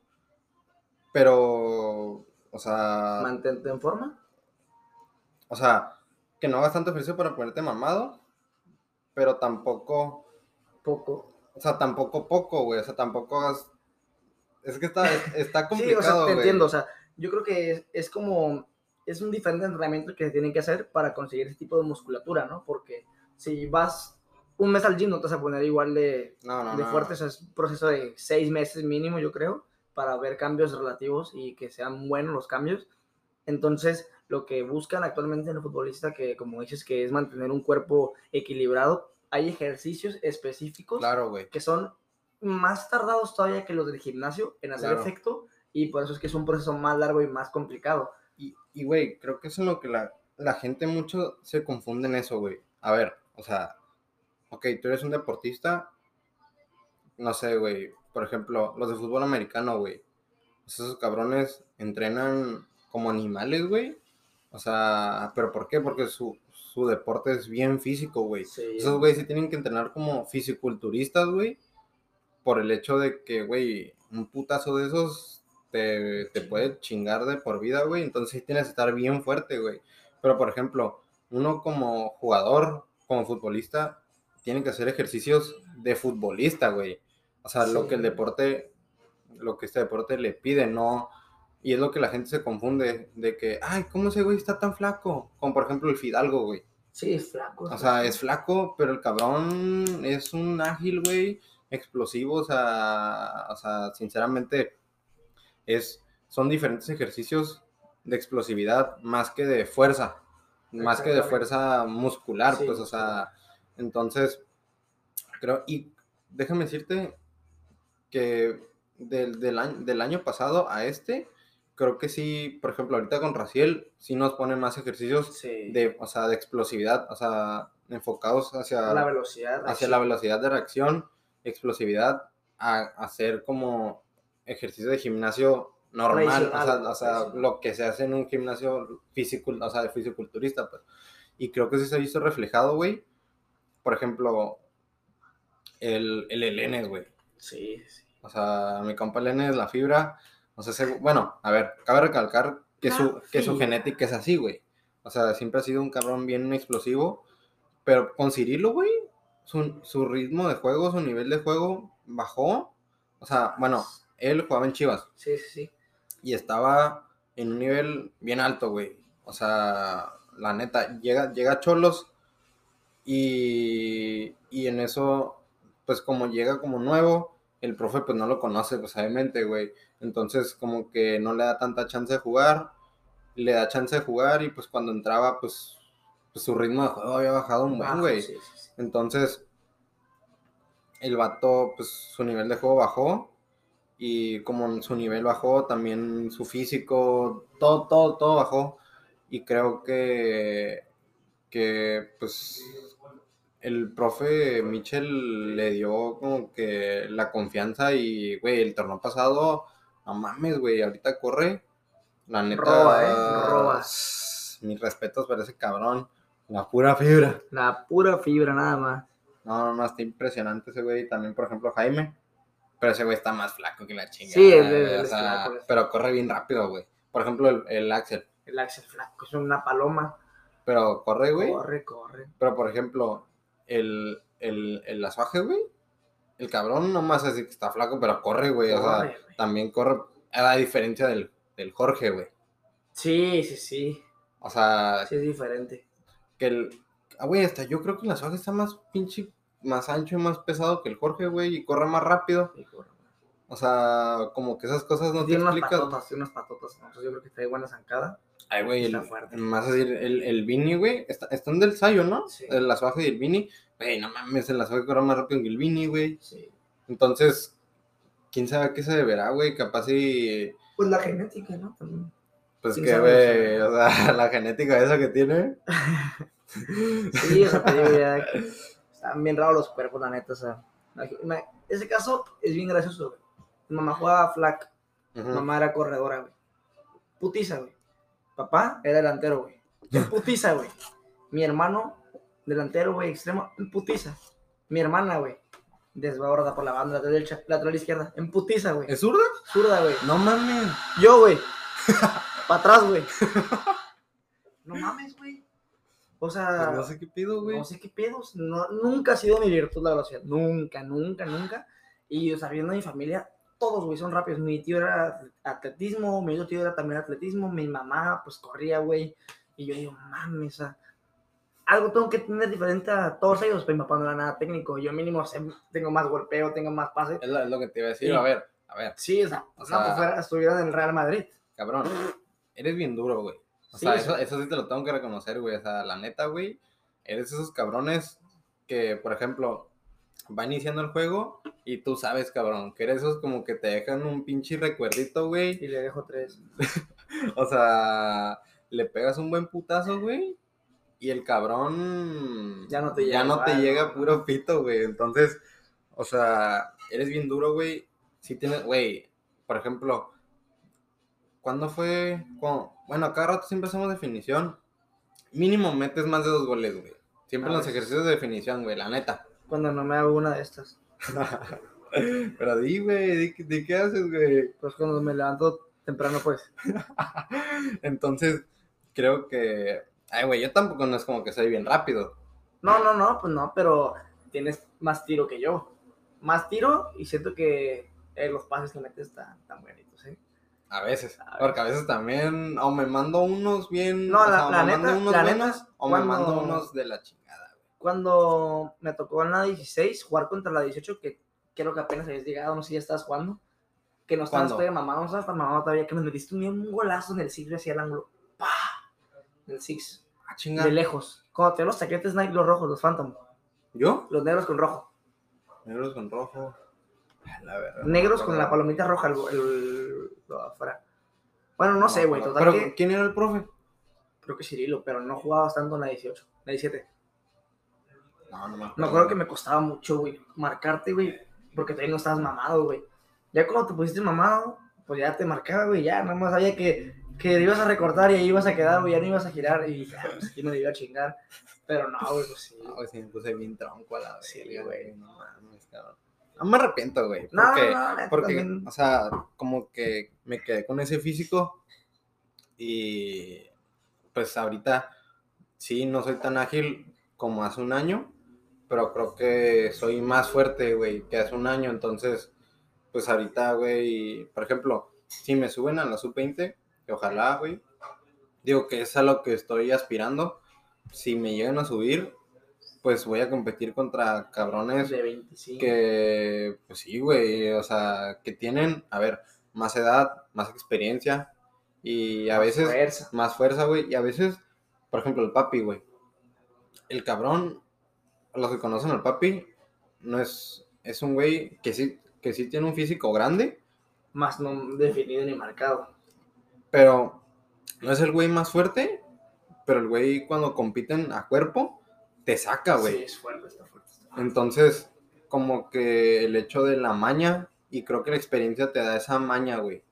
pero, o sea, Mantente en forma. o sea, que no hagas tanto ejercicio para ponerte mamado, pero tampoco, Poco. o sea, tampoco poco, güey, o sea, tampoco hagas, es que está, es- está Sí, o complicado, sea, te entiendo. O sea, yo creo que es, es como. Es un diferente entrenamiento que se tienen que hacer para conseguir ese tipo de musculatura, ¿no? Porque si vas un mes al gym, no te vas a poner igual de, No, no, de no. fuerte. O sea, es un proceso de seis meses mínimo, yo creo, para ver cambios relativos y que sean buenos los cambios. Entonces, lo que buscan actualmente en el futbolista, que como dices, que es mantener un cuerpo equilibrado, hay ejercicios específicos Claro, que son más tardados todavía que los del gimnasio en hacer Claro. efecto y por eso es que es un proceso más largo y más complicado. Y, y, güey, creo que eso es lo que la, la gente mucho se confunde en eso, güey. A ver, o sea, ok, tú eres un deportista, no sé, güey, por ejemplo, los de fútbol americano, güey. Esos cabrones entrenan como animales, güey. O sea, ¿pero por qué? Porque su, su deporte es bien físico, güey. Esos güeyes sí tienen que entrenar como fisiculturistas, güey. Por el hecho de que, güey, un putazo de esos te, te puede chingar de por vida, güey. Entonces tienes que estar bien fuerte, güey. Pero, por ejemplo, uno como jugador, como futbolista, tiene que hacer ejercicios de futbolista, güey. O sea, lo Sí. que el deporte, lo que este deporte le pide, no. Y es lo que la gente se confunde, de que, ay, ¿cómo ese güey está tan flaco? Como por ejemplo el Fidalgo, güey. Sí, es flaco. O sea, es flaco, pero el cabrón es un ágil, güey, explosivo, o sea, o sea, sinceramente, es, son diferentes ejercicios de explosividad más que de fuerza, más que de fuerza muscular, Sí, pues, o sea, entonces, creo, y déjame decirte que del, del año, del año pasado a este, creo que sí, por ejemplo, ahorita con Raciel, sí nos pone más ejercicios Sí. de, o sea, de explosividad, o sea, enfocados hacia la velocidad. hacia la velocidad de reacción, explosividad, a hacer como ejercicio de gimnasio normal, o sea, o sea, lo que se hace en un gimnasio físico, o sea, de fisiculturista, pues. Y creo que sí se ha visto reflejado, güey. Por ejemplo, el, el Elenes, güey. Sí, sí. O sea, mi compa Elenes, la fibra. O sea, bueno, a ver, cabe recalcar que, su, que su genética es así, güey. O sea, siempre ha sido un cabrón bien explosivo. Pero con Cirilo, güey, su, su ritmo de juego, su nivel de juego bajó. O sea, bueno, él jugaba en Chivas Sí, sí, sí. y estaba en un nivel bien alto, güey. O sea, la neta, llega, llega a Cholos y, y en eso, pues como llega como nuevo, el profe pues no lo conoce, pues obviamente, güey. Entonces como que no le da tanta chance de jugar, le da chance de jugar y pues cuando entraba, pues, pues su ritmo de juego había bajado un buen, güey. sí, sí, sí. Entonces, el vato, pues su nivel de juego bajó. Y como su nivel bajó, también su físico, todo, todo, todo bajó. Y creo que, que pues, el profe Mitchell le dio como que la confianza y, güey, el torneo pasado, no mames, güey, ahorita corre. La neta, Roba, ¿eh? Roba. Mis respetos para ese cabrón. La pura fibra. La pura fibra, nada más. No, no, no, está impresionante ese güey. También, por ejemplo, Jaime. Pero ese güey está más flaco que la chingada. Sí, o es sea, flaco, es pero corre bien rápido, güey. Por ejemplo, el, el Axel. El Axel Flaco es una paloma. Pero corre, güey. Corre, corre. Pero, por ejemplo, el, el, el azuaje, güey. El cabrón nomás así que está flaco, pero corre, güey. O sea, Corre, güey. también corre. A la diferencia del, del Jorge, güey. Sí, sí, sí. O sea, Sí, es diferente. Que el. Ah, güey, hasta yo creo que el azuaje está más pinche, más ancho y más pesado que el Jorge, güey. Y corre más rápido. Sí, corre. O sea, como que esas cosas no te tiene unas explicas. patotas, tiene unas patotas. Entonces yo creo que trae buena zancada. Ay, güey, el, más así, el, el Vini, güey, está, están del Sayo, ¿no? Sí. El azuaje y el Vini. Güey, no mames, el azuaje corre más rápido que el Vini, güey. Sí. Entonces, quién sabe a qué se deberá, güey. Capaz y. Pues la genética, ¿no? También. Pues ¿Quién que, güey, o sea, la genética esa que tiene. Sí, o sea, te digo ya. Están bien raros los cuerpos, la neta. O sea, ese caso es bien gracioso, güey. Mi mamá jugaba flag. Ujú. Mamá era corredora, güey. Putiza, güey. Papá era delantero, güey. Putiza, güey. Mi hermano, delantero, güey, extremo, en putiza. Mi hermana, güey. Desborda por la banda lateral derecha, lateral izquierda. En putiza, güey. ¿Es zurda? Zurda, güey. No mames. Yo, güey. Para atrás, güey. No mames, güey. O sea, Pues no sé qué pido, güey. no sé qué pedos. No, nunca ha sido mi virtud la velocidad. Nunca, nunca, nunca. Y o sea, viendo a mi familia, todos, güey, son rápidos. Mi tío era atletismo, mi otro tío era también atletismo, mi mamá, pues corría, güey. Y yo digo, mames, o sea, algo tengo que tener diferente a todos ellos. Pero mi papá no era nada técnico. Yo mínimo sé- tengo más golpeo, tengo más pase. Es lo, es lo que te iba a decir. Sí. A ver, a ver, Sí, o sea, O no, sea- pues fuera, estuviera en el Real Madrid. cabrón. Eres bien duro, güey. O Sí, sea, sí. eso, eso sí te lo tengo que reconocer, güey. O sea, la neta, güey. Eres esos cabrones que, por ejemplo, va iniciando el juego y tú sabes, cabrón, que eres esos como que te dejan un pinche recuerdito, güey. Y le dejo tres. O sea, le pegas un buen putazo, güey. Y el cabrón Ya no te ya llega no te llega puro pito, güey. Entonces, o sea, eres bien duro, güey. Si tienes, güey, por ejemplo, ¿cuándo fue? Cuando- bueno, cada rato siempre hacemos definición. Mínimo metes más de dos goles, güey. Siempre en los ejercicios de definición, güey, la neta. Cuando no me hago una de estas. Pero di, güey, di, di qué haces, güey. Pues cuando me levanto temprano, pues. Entonces, creo que. Ay, güey, yo tampoco no es como que soy bien rápido. No, no, no, pues no, pero tienes más tiro que yo. Más tiro y siento que eh, los pases que metes están tan buenitos, ¿eh? A veces. A Porque a veces también. O me mando unos bien. No, o la- sea, la me neta- mando unos la buenos. neta, o me mando unos de la chingada, güey. Cuando me tocó en la 16 jugar contra la 18, que creo que apenas habías llegado, no sé si ya estabas jugando, que no estabas todavía mamado, no estabas tan mamado todavía, que me metiste un, un golazo en el six hacia el ángulo. ¡Pah! En el six, Ah, de lejos. Cuando te los taquetes Nike, los rojos, los Phantom, ¿Yo? los negros con rojo. Negros con rojo. A La verdad, Negros con la palomita roja, el, el- lo afuera. Bueno, no, sé, güey, total Pero, que ¿quién era el profe? creo que Cirilo, pero no jugabas tanto en la 18, la 17. No, no me acuerdo. Me acuerdo que me costaba mucho, güey, marcarte, güey, porque todavía no estabas mamado, güey. Ya cuando te pusiste mamado, pues ya te marcaba, güey, ya, nada más sabía que, que ibas a recortar y ahí ibas a quedar, güey, ya no ibas a girar y ya, pues aquí me iba a chingar. Pero no, güey, pues sí. No, güey, sí me puse bien tronco a la Sí, verga, güey. No mames, cabrón. No me arrepiento, güey. No, Porque, no, neta, porque también. o sea, como que me quedé con ese físico y pues ahorita sí, no soy tan ágil como hace un año, pero creo que soy más fuerte, güey, que hace un año. Entonces, pues ahorita, güey, por ejemplo, si me suben a la sub-20, que ojalá, güey, digo que es a lo que estoy aspirando. Si me llegan a subir, pues voy a competir contra cabrones de 25. que, pues sí, güey, o sea, que tienen, a ver, más edad, más experiencia y a Más veces fuerza. más fuerza, güey, y a veces, por ejemplo, el papi, güey, el cabrón, los que conocen al papi, no es, es un güey que sí, que sí tiene un físico grande, Más no definido ni marcado. pero no es el güey más fuerte, pero el güey cuando compiten a cuerpo, te saca, güey. Sí, es fuerte, está fuerte. está fuerte. Entonces, como que el hecho de la maña, y creo que la experiencia te da esa maña, güey.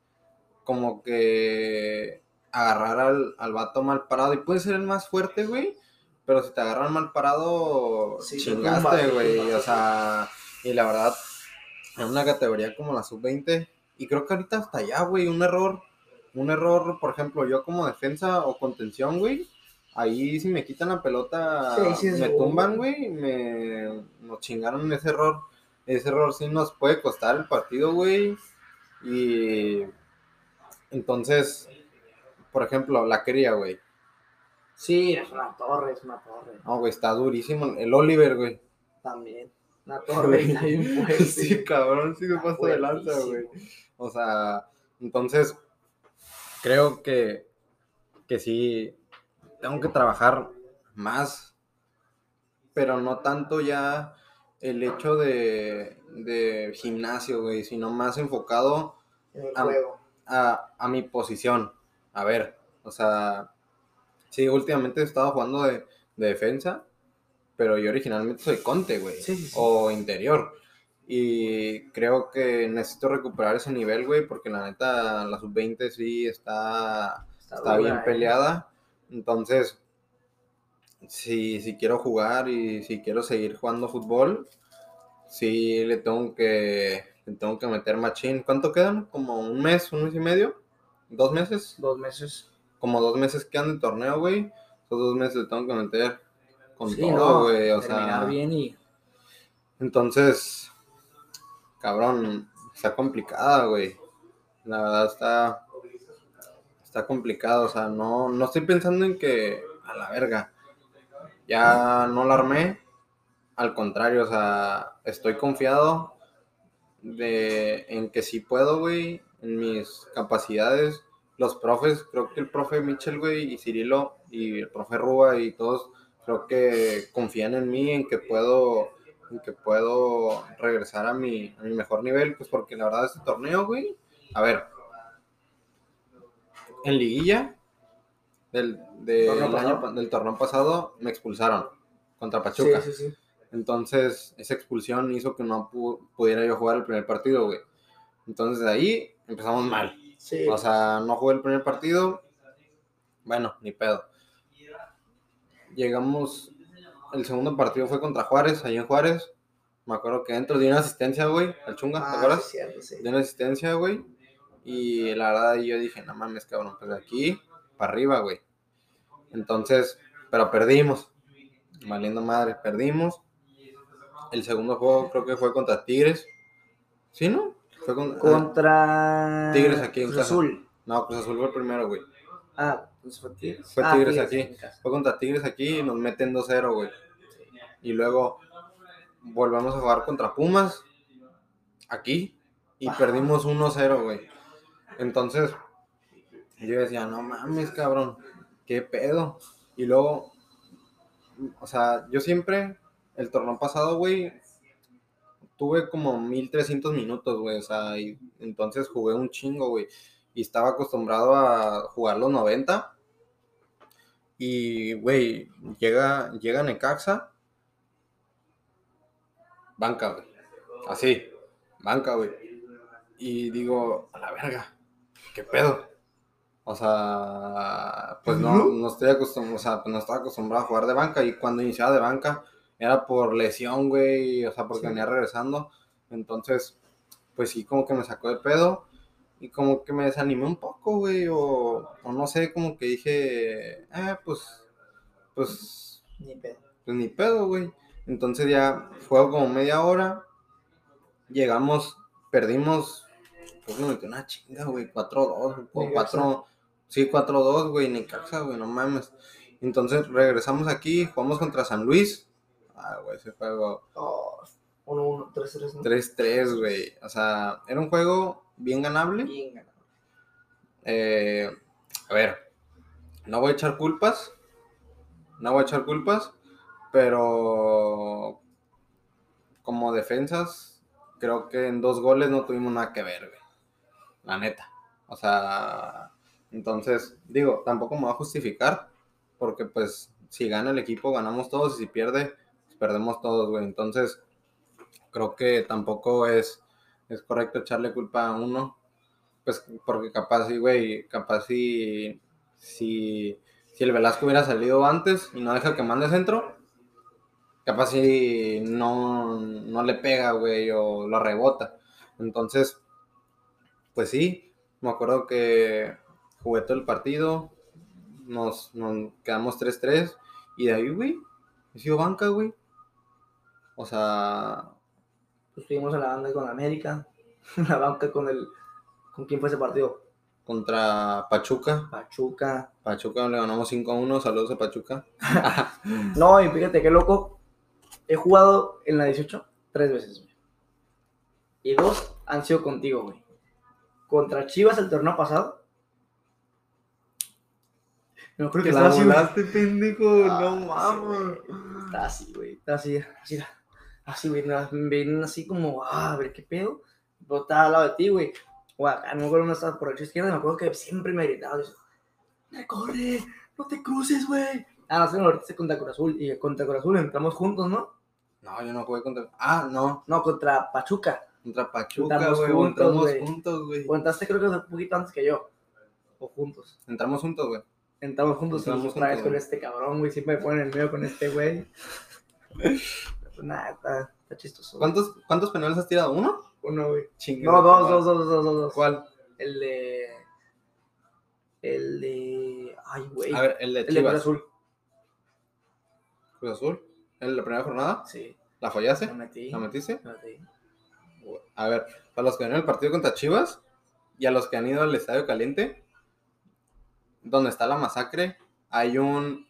Como que agarrar al, al vato mal parado, y puede ser el más fuerte, güey, pero si te agarran mal parado, Sí, chingaste, güey. O sea, y la verdad, en una categoría como la sub-20, y creo que ahorita hasta allá, güey, un error, un error, por ejemplo, yo como defensa o contención, güey, ahí si me quitan la pelota, Sí, sí es me tumban, güey, me nos chingaron ese error. Ese error sí nos puede costar el partido, güey. Y entonces, por ejemplo, la quería, güey. Sí, es una torre, es una torre. No, güey, está durísimo. El Oliver, güey. También. Una torre está bien fuerte. Sí, cabrón, sí se pasa de lanza, güey. O sea, entonces, creo que, que sí, tengo que trabajar más, pero no tanto ya el hecho de, de gimnasio, güey, sino más enfocado En el Ah. juego. a, a mi posición. A ver, o sea, sí, últimamente he estado jugando de, de defensa, pero yo originalmente soy conte, güey, Sí, sí, sí. o interior. Y creo que necesito recuperar ese nivel, güey, porque la neta, la sub-20 sí está, está bien eh. peleada. Entonces, si, si quiero jugar y si quiero seguir jugando fútbol, sí le tengo que, le tengo que meter machín. ¿Cuánto quedan? ¿Como un mes, un mes y medio? ¿Dos meses? Dos meses. Como dos meses quedan de torneo, güey. Esos dos meses le tengo que meter con Sí, todo, no, güey. O terminar sea, bien y entonces, cabrón, está complicada, güey. La verdad está, está complicado. O sea, no, no estoy pensando en que, a la verga, ya no la armé. Al contrario, o sea, estoy confiado de, en que sí puedo, güey, en mis capacidades. Los profes, creo que el profe Mitchell, güey, y Cirilo, y el profe Rúa y todos, creo que confían en mí, en que puedo, que puedo regresar a mi, a mi mejor nivel, pues porque la verdad este torneo, güey, a ver, en liguilla del, Torneo año pasado. pa- del torneo pasado me expulsaron contra Pachuca. Sí, sí, sí. Entonces, esa expulsión hizo que no pu- pudiera yo jugar el primer partido, güey. Entonces, de ahí empezamos mal. Sí. O sea, no jugué el primer partido. Bueno, ni pedo. Llegamos. El segundo partido fue contra Juárez, ahí en Juárez. Me acuerdo que dentro di una asistencia, güey, al chunga, ¿te Ah, acuerdas? sí, sí. De una asistencia, güey. Y la verdad, yo dije, no mames, cabrón, pues de aquí para arriba, güey. Entonces, pero perdimos. Valiendo madre, perdimos. El segundo juego creo que fue contra Tigres. ¿Sí, no? Fue con- Contra Tigres aquí en Cruz casa. Azul. No, Cruz Azul fue el primero, güey. Ah, pues fue Tigres. Fue Ah, Tigres aquí. Fue contra Tigres aquí y nos meten 2-0, güey. Y luego volvemos a jugar contra Pumas aquí y perdimos 1-0, güey. Entonces yo decía, no mames, cabrón, qué pedo. Y luego, o sea, yo siempre, el torneo pasado, güey, tuve como 1300 minutos, güey. O sea, y entonces jugué un chingo, güey. Y estaba acostumbrado a jugar los 90. Y, güey, llega, llega Necaxa. Banca, güey. Así, banca, güey. Y digo, a la verga, ¿qué pedo? O sea, pues no, no estoy acostumbrado, o sea, pues no estaba acostumbrado a jugar de banca. Y cuando iniciaba de banca, era por lesión, güey, o sea, porque Sí. venía regresando. Entonces, pues sí, como que me sacó de pedo. Y como que me desanimé un poco, güey, o, o no sé, como que dije, eh, pues, pues, Ni pedo. pues ni pedo, güey. Entonces ya juego como media hora. Llegamos, perdimos, pues me metió una chinga, güey, 4-2, o Necaxa. 4, sí, 4-2, güey, Necaxa, güey, no mames. Entonces regresamos aquí, jugamos contra San Luis. Ah, güey, ese juego Oh, 1-1, 3-3. ¿no? 3-3, güey. O sea, era un juego bien ganable. Bien ganado. Eh, a ver, no voy a echar culpas. No voy a echar culpas. Pero como defensas, creo que en dos goles no tuvimos nada que ver, güey. La neta. O sea, entonces, digo, tampoco me voy a justificar. Porque pues, si gana el equipo, ganamos todos. Y si pierde, pues, perdemos todos, güey. Entonces, creo que tampoco es, es correcto echarle culpa a uno pues porque capaz sí, güey, capaz si, si, si el Velasco hubiera salido antes y no deja que mande centro, capaz si no, no le pega, güey, o lo rebota. Entonces, pues sí, me acuerdo que jugué todo el partido, nos, nos quedamos 3-3. Y de ahí, güey, he sido banca, güey. O sea, Pues estuvimos en la banda con América, en la banca con el... ¿Con quién fue ese partido? contra Pachuca. Pachuca. Pachuca le ganamos 5-1. Saludos a Pachuca. No, y fíjate qué loco. He jugado en la 18 tres veces, güey. Y dos han sido contigo, güey. Contra Chivas el torneo pasado. Me acuerdo que estaba así, güey. pendejo. Ah, sí, güey. Está así, güey. Está así, así, así, güey. me Ven así como, ah, a ver qué pedo. Pero estaba al lado de ti, güey. O acá, no me acuerdo dónde estabas por el izquierda. Me acuerdo que siempre me gritaba. dice, corre! ¡No te cruces, güey! Ah, no sé, ahorita contra Cruz Azul. Y contra Cruz Azul entramos juntos, ¿no? No, yo no jugué contra. Ah, no. No, contra Pachuca. Contra Pachuca, Entramos güey. juntos, Entramos güey. juntos, güey. O entraste creo que un poquito antes que yo. O juntos. Entramos juntos, güey. Entramos juntos Entramos y otra vez juntos, con este cabrón, güey. Siempre me ponen en el medio con este güey. Nada, está, está chistoso. ¿Cuántos, ¿Cuántos penales has tirado? ¿Uno? Uno, güey. No, dos, dos, dos, dos, dos, dos. ¿Cuál? El de. El de. Ay, güey. A ver, el de el de Cruz Chivas. Azul. Cruz Azul. ¿En la primera jornada? Sí. ¿La fallaste? La metí. ¿La metiste? La metí. A ver, para los que ven el partido contra Chivas y a los que han ido al Estadio Caliente, donde está la masacre, hay un.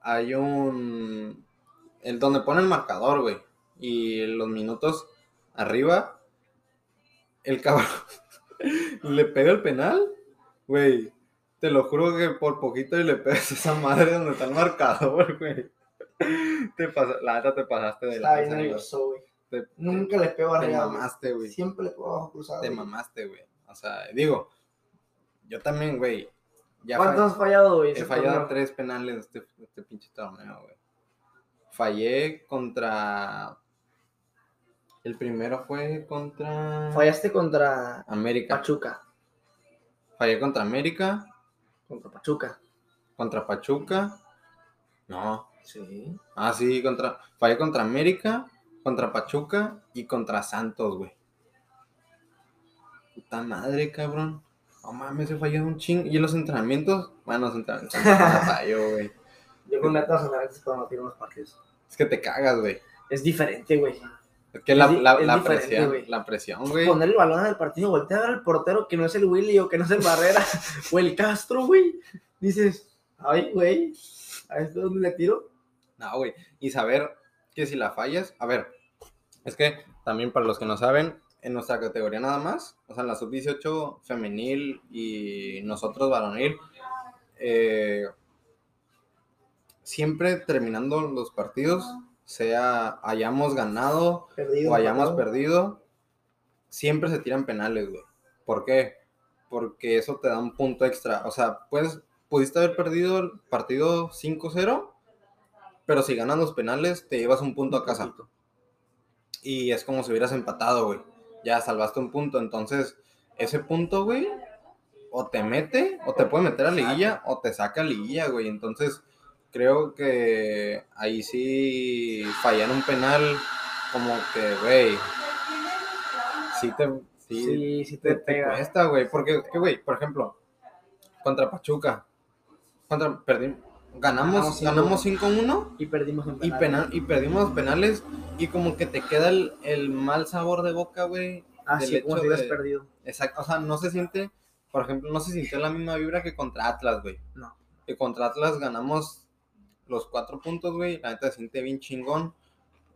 Hay un. El donde pone el marcador, güey. Y los minutos arriba, el cabrón le pega el penal, güey. Te lo juro que por poquito y le pegas esa madre donde está el marcador, güey. Te pasa, la neta te pasaste de Estaba bien nervioso, güey. Te- Nunca le pego te arriba. güey. mamaste, güey. Siempre le pego abajo cruzado. Te güey. mamaste, güey. O sea, digo, yo también, güey. Ya ¿Cuántos has fallado, güey? he fallado torneo? tres penales este, este pinche torneo, güey. Fallé contra. El primero fue contra. Fallaste contra América. Pachuca. Fallé contra América. Contra Pachuca. Contra Pachuca. No. Sí. Ah, sí, contra. Fallé contra América. Contra Pachuca. Y contra Santos, güey. Puta madre, cabrón. No mames, he fallado un chingo. ¿Y en los entrenamientos? Bueno, los entrenamientos no fallo, güey. Yo con netas antes para no tirar los partidos. Es que te cagas, güey. Es diferente, güey. Es que la, Es la, es la presión, güey. la presión, güey. Poner el balón en el partido, voltear a ver al portero que no es el Willy o que no es el Barrera o el Castro, güey. Dices, ay, güey, ¿a esto dónde le tiro? No, güey. Y saber que si la fallas, a ver, es que también para los que no saben, en nuestra categoría nada más, o sea, en la sub-18 femenil y nosotros varonil, eh, siempre terminando los partidos, sea hayamos ganado Perdido. o hayamos perdido, siempre se tiran penales, güey. ¿Por qué? Porque eso te da un punto extra. O sea, puedes, pudiste haber perdido el partido 5-0, pero si ganas los penales, te llevas un punto a casa. Y es como si hubieras empatado, güey. Ya salvaste un punto. Entonces, ese punto, güey, o te mete, o te puede meter a liguilla, o te saca a liguilla, güey. Entonces, creo que ahí sí fallar un penal, como que, güey, sí te, sí, Sí, sí te, te te cuesta, güey. Porque, güey, por ejemplo, contra Pachuca, contra, perdimos, ganamos, Ganamos ganamos 5-1 Y perdimos en y, penal, y perdimos los penales y como que te queda el, el mal sabor de boca, güey. Ah, del sí, como si hubieras perdido. Exacto, o sea, no se siente, por ejemplo, no se sintió la misma vibra que contra Atlas, güey. No. Que contra Atlas ganamos los cuatro puntos, güey. La neta se siente bien chingón.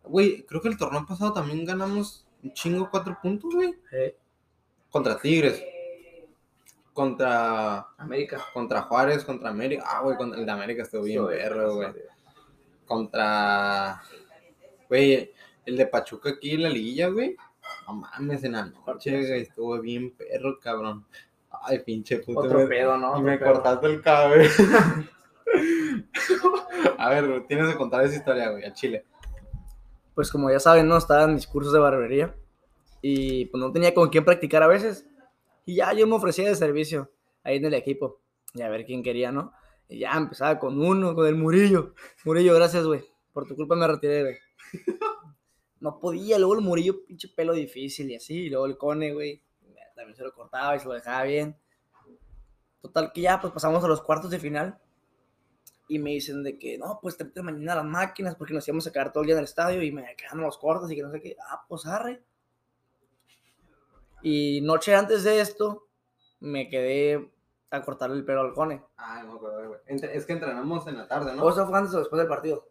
Güey, creo que el torneo pasado también ganamos un chingo cuatro puntos, güey. Eh, Contra Tigres. Contra, América. contra Juárez, contra América. Ah, güey, contra el de América estuvo bien perro, güey. Contra. Güey, el de Pachuca aquí en la liguilla, güey. No mames, en la noche, güey. Estuvo bien perro, cabrón. Ay, pinche puto. Otro me- pedo, ¿no? y Otro me pedo. cortaste el cabello. A ver, güey, tienes que contar esa historia, güey, a Chile. Pues como ya saben, ¿no? Estaba en mis cursos de barbería. Y pues no tenía con quién practicar a veces. Y ya yo me ofrecía de servicio ahí en el equipo. Y a ver quién quería, ¿no? Y ya empezaba con uno, con el Murillo. Murillo, gracias, güey. Por tu culpa me retiré, güey. No podía, luego el Murillo, pinche pelo difícil y así. Luego el Cone, güey. También se lo cortaba y se lo dejaba bien. Total que ya, pues pasamos a los cuartos de final. y me dicen de que, no, pues tráete mañana las máquinas porque nos íbamos a quedar todo el día en el estadio y me quedan los cortos y que no sé qué. Ah, pues arre. Y noche antes de esto, me quedé a cortarle el pelo al cone. Ah, no acuerdo, güey. Es que entrenamos en la tarde, ¿no? ¿O eso fue antes o después del partido?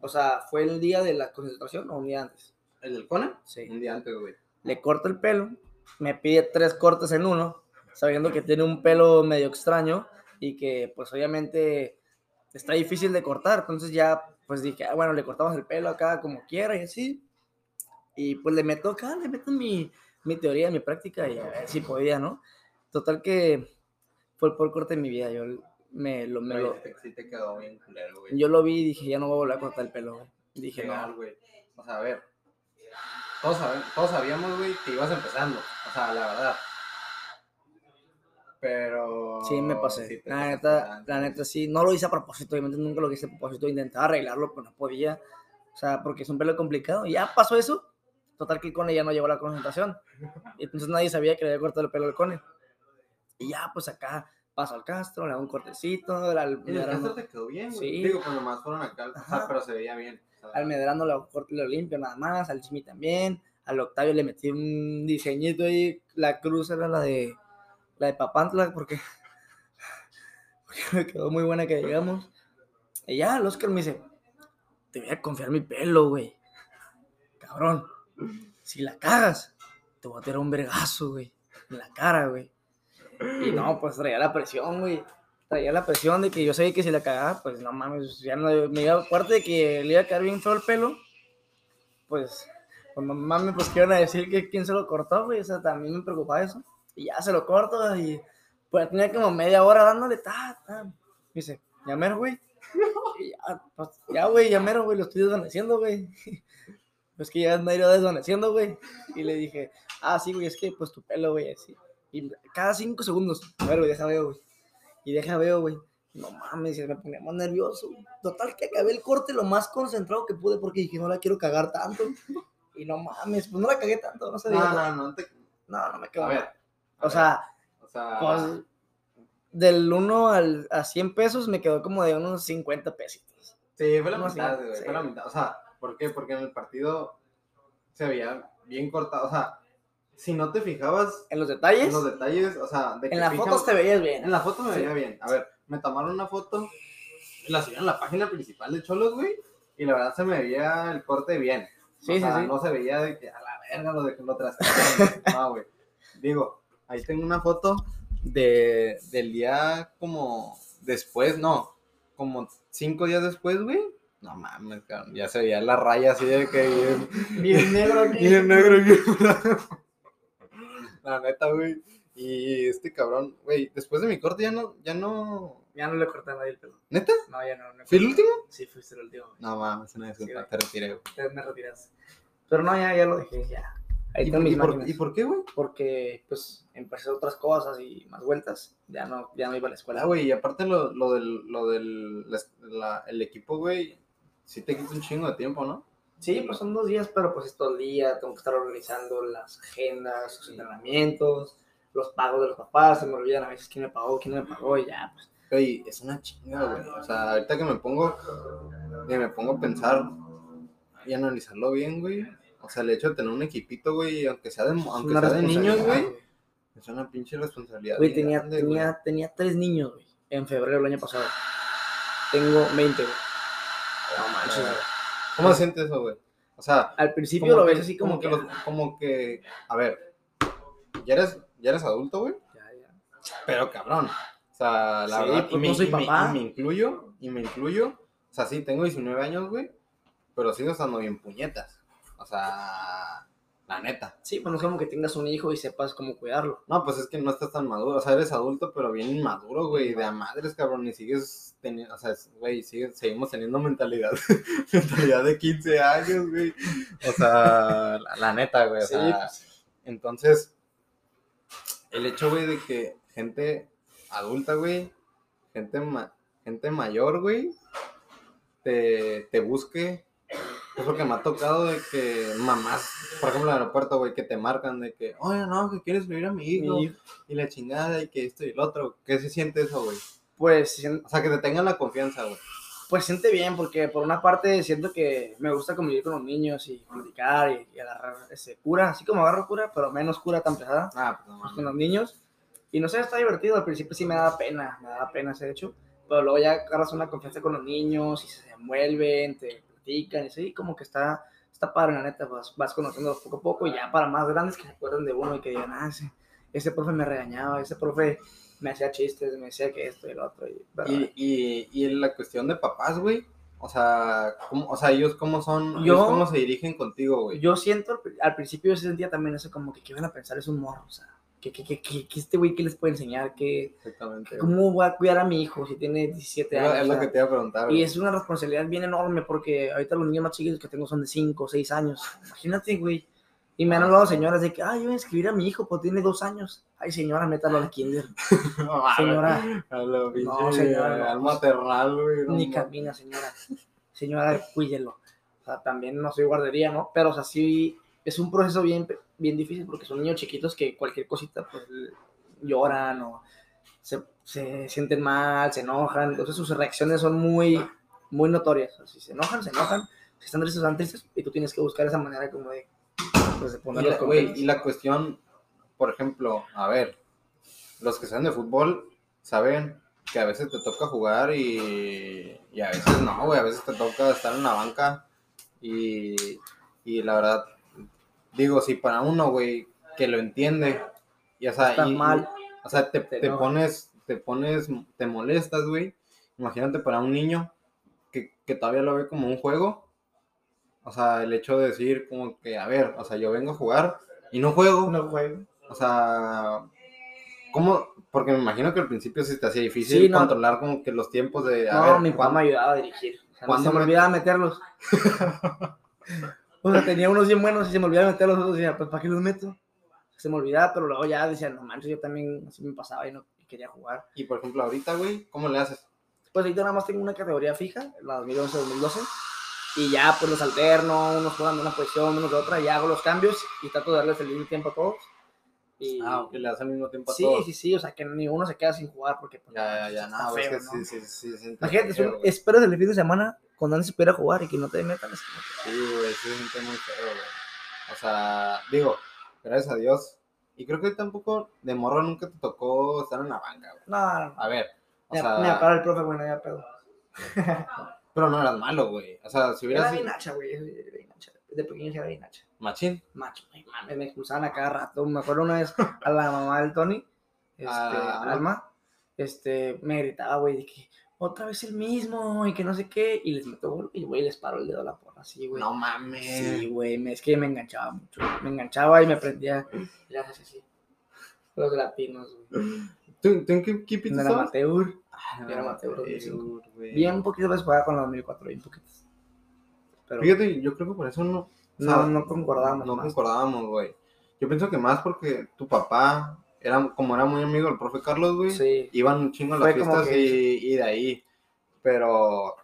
O sea, ¿fue el día de la concentración o un día antes? ¿El del Cone? Sí. Un día antes, güey. Le corto el pelo, me pide tres cortes en uno, sabiendo que tiene un pelo medio extraño y que pues obviamente está difícil de cortar. Entonces ya pues dije, ah, bueno, le cortamos el pelo acá como quiera y así. Y pues le meto acá, le meto mi, mi teoría, mi práctica y a ver si podía, ¿no? Total que fue el peor corte de mi vida. Yo me lo, me lo, sí te- quedó bien culero, güey. yo lo vi y dije, ya no voy a volver a cortar el pelo, güey. Dije, Legal, no. güey. O sea, a ver. Todos, todos sabíamos, güey, que ibas empezando. O sea, la verdad. Pero. Sí, me pasé. sí la, neta, la neta, sí. No lo hice a propósito, obviamente nunca lo hice a propósito. Intentaba arreglarlo, pero no podía. O sea, porque es un pelo complicado. Ya pasó eso. Total que el Cone ya no llegó a la concentración. Y entonces nadie sabía que le había cortado el pelo al Cone. Y ya, pues acá paso al Castro, le hago un cortecito. Al, el Medrano, Castro te quedó bien, güey. Sí. Digo, pues nomás fueron acá. Ajá. pero se veía bien. Sea, al Medrano y lo limpio nada más. Al Chimi también. Al Octavio le metí un diseñito ahí. La cruz era la de, la de Papantla, porque, porque me quedó muy buena que digamos. Y ya, el Oscar me dice, te voy a confiar mi pelo, güey. Cabrón, si la cagas, te voy a tirar un vergazo, güey. En la cara, güey. Y no, pues traía la presión, güey. Traía la presión de que yo sabía que si la cagaba, pues no mames, ya no me iba, aparte de que le iba a quedar bien feo el pelo, pues, pues no mames, pues que iban a decir que quién se lo cortó, güey. O sea, también me preocupaba eso. Y ya se lo corto y pues tenía como media hora dándole, ta, ta. Dice, ya mero, güey. Y ya, pues, ya, güey, ya mero, güey, lo estoy desvaneciendo, güey. Pues que ya anda ido desvaneciendo, güey. Y le dije, ah, sí, güey, es que pues tu pelo, güey, así. Y cada cinco segundos, a ver, güey, deja veo, güey. Y deja veo, güey. No mames, me ponía más nervioso. Total que acabé el corte lo más concentrado que pude porque dije, no la quiero cagar tanto. Y no mames, pues no la cagué tanto, no sé. No, no, no te. no, no me quedó A ver. a O sea, O sea. pues del 1 al, a 100 pesos me quedó como de unos 50 pesitos. Sí, fue la mitad, güey. sí. Fue la mitad. O sea, ¿por qué? Porque en el partido se veía bien cortado. O sea, si no te fijabas En los detalles, en los detalles, o sea, de que en las fotos te veías bien. En la foto me Sí. veía bien. A ver, me tomaron una foto, la subieron a la página principal de Cholos, güey, y la verdad se me veía el corte bien. Sí, o sí, sea, sí. no se veía de que a la verga lo de que lo trastearon. no, güey. Digo, ahí tengo una foto de, del día como después, no, como cinco días después, güey. No mames, cabrón, ya se veía la raya así de que bien, Bien negro aquí. bien negro, bien blanco. La neta, güey. Y este cabrón, güey, después de mi corte ya no, ya no. Ya no le corté a nadie el pelo. ¿Neta? No, ya no. no ¿Fui el último? Sí, fuiste el último. güey. No mames, una disculpa, Sí, te retiré, güey. Te me retiras. Pero no, ya, ya lo dejé, ya. Ahí ¿Y, por- y por. ¿Y por qué, güey? Porque, pues, empecé otras cosas y más vueltas. Ya no, ya no iba a la escuela. Ah, güey, y aparte lo, lo del, lo del la- la- el equipo, güey, sí te quita un chingo de tiempo, ¿no? Sí, pues son dos días, pero pues es todo el día. Tengo que estar organizando las agendas, los entrenamientos, los pagos de los papás. Se me olvidan a veces quién me pagó, quién no me pagó y ya, pues. Es una chinga, güey. O sea, ahorita que me pongo, que me pongo a pensar y analizarlo bien, güey. O sea, el hecho de tener un equipito, güey, aunque sea de, aunque sea de niños, güey, es una pinche responsabilidad. Güey, tenía, grande, güey. tenía, tenía tres niños, güey, en febrero del año pasado. Tengo 20, güey. ¿Cómo se siente eso, güey? O sea, Al principio lo ves así como, que. los- como que, a ver, ya eres, ya eres adulto, güey. Ya, ya. Pero cabrón. O sea, la Sí, verdad, pues, y, me, no soy y me- papá. y me incluyo, y me incluyo. O sea, sí, tengo 19 años, güey. Pero sigo estando bien puñetas. O sea, la neta. Sí, pues no es como que tengas un hijo y sepas cómo cuidarlo. No, pues es que no estás tan maduro. O sea, eres adulto, pero bien inmaduro, güey. De a madres, cabrón. Y sigues teniendo, o sea, es- güey, sigues- seguimos teniendo mentalidad. mentalidad de 15 años, güey. O sea, la, la neta, güey. O Sí, sea, pues. entonces, el hecho, güey, de que gente adulta, güey, gente, ma- gente mayor, güey, te, te busque. Es lo que me ha tocado de que mamás, por ejemplo, en el aeropuerto, güey, que te marcan de que, oye, no, que quieres vivir a mi hijo, Mi- y la chingada, y que esto y el otro. ¿Qué se siente eso, güey? Pues, O sea, que te tengan la confianza, güey. pues siente bien, porque por una parte siento que me gusta convivir con los niños y platicar y, y agarrar ese cura, así como agarro cura, pero menos cura tan pesada. Ah, pues no pues, con los niños. Y no sé, está divertido. Al principio sí me daba pena, me daba pena ese hecho. Pero luego ya agarras una confianza con los niños y se envuelven, te platican y sí, como que está, está padre, la neta. Vas, vas conociéndolos poco a poco y ya para más grandes que se acuerdan de uno y que digan, ah, ese, ese profe me regañaba, ese profe me hacía chistes, me decía que esto y lo otro. Y. Y, y, en la cuestión de papás, güey. O sea, ¿cómo, o sea, ellos cómo son, Yo- ellos cómo se dirigen contigo, güey. Yo siento, al principio yo sentía también eso como que, ¿qué van a pensar? Es un morro, o sea, que, que, que, que, que este güey, ¿qué les puede enseñar? que Exactamente. ¿Cómo voy a cuidar a mi hijo si tiene 17 Es lo, años? es lo que te iba a preguntar, Y es una responsabilidad bien enorme porque ahorita los niños más chiquitos que tengo son de 5 o 6 años. Imagínate, güey. Y me han hablado señoras de que, ay, yo voy a inscribir a mi hijo, pues tiene 2 años. Ay, señora, métalo al kinder. No. Señora, A lo pinche No, señora, al maternal, güey. no ni camina, señora. Señora, cuídelo. O sea, también no soy guardería, ¿no? Pero, o sea, sí es un proceso bien, bien difícil porque son niños chiquitos que cualquier cosita, pues, lloran o se, se sienten mal, se enojan. Entonces, sus reacciones son muy, muy notorias. Si se enojan, se enojan. Si están tristes, están tristes. Y tú tienes que buscar esa manera como de, pues, de Y ponerlos la, y la cuestión, por ejemplo, a ver, los que saben de fútbol saben que a veces te toca jugar y, y a veces no, güey, a veces te toca estar en la banca y, y la verdad, digo, si para uno, güey, que lo entiende, y o sea, Está y- mal. o sea, te, Te te enoja. pones, te pones, te molestas, güey, imagínate para un niño que, que todavía lo ve como un juego, o sea, el hecho de decir como que, a ver, o sea, yo vengo a jugar y no juego, No, güey. o sea, ¿cómo? Porque me imagino que al principio sí te hacía difícil Sí, no. controlar como que los tiempos de, a No, ver, mi papá ¿cuándo- me ayudaba a dirigir. O sea, no ¿Cuándo se me me- olvidaba meterlos. o sea, tenía unos bien buenos y se me olvidaba meterlos. Otros decía, pues, ¿para qué los meto? Se me olvidaba, pero luego ya decía, no manches, yo también así me pasaba y no y quería jugar. Y por ejemplo, ahorita, güey, ¿cómo le haces? Pues ahorita nada más tengo una categoría fija, la 2011-2012. Y ya, pues los alterno, unos juegan de una posición, unos de otra, y hago los cambios y trato de darles el mismo tiempo a todos. Y... Ah, que le das al mismo tiempo a Sí, todos. sí, sí, o sea, que ninguno se queda sin jugar porque... pues, Ya, ya, ya, no, es que ¿no? sí, sí, sí, se siente Imagínate, es feo, un- güey. esperas el fin de semana cuando antes se pudiera jugar y que no te metan. es que- Sí, güey, sí se siente muy feo, güey. O sea, digo, gracias a Dios. Y creo que tampoco de morro nunca te tocó estar en la banca, güey. No, no, no. A ver, o Me, sea, me apara el profe, güey, no había pedo. pero no eras malo, güey. O sea, si Era hubieras bien sido hacha, güey. era bien hacha. De pequeño era bien hacha. machín, Macho, ay, mames, me expulsaban a cada rato. Me acuerdo una vez a la mamá del Tony, este, Ah. Alma, este, me gritaba, güey, de que otra vez el mismo y que no sé qué. Y les meto gol y, güey, les paro el dedo a la porra, así, güey. no mames. Sí, güey, me- es que me enganchaba mucho. Me enganchaba y me prendía. Ya haces así. Los latinos, güey. ¿Tú, tú en qué No era amateur. Ah, yo era amateur, 2005. güey. Bien poquitas veces jugaba con la 2004, bien poquitas. Pero Fíjate, yo creo que por eso no, o no, sea, no concordábamos. no más. concordábamos, güey. Yo pienso que más porque tu papá, era, como era muy amigo del profe Carlos, güey, Sí. iban un chingo a las Fue fiestas que- y, y de ahí. Pero.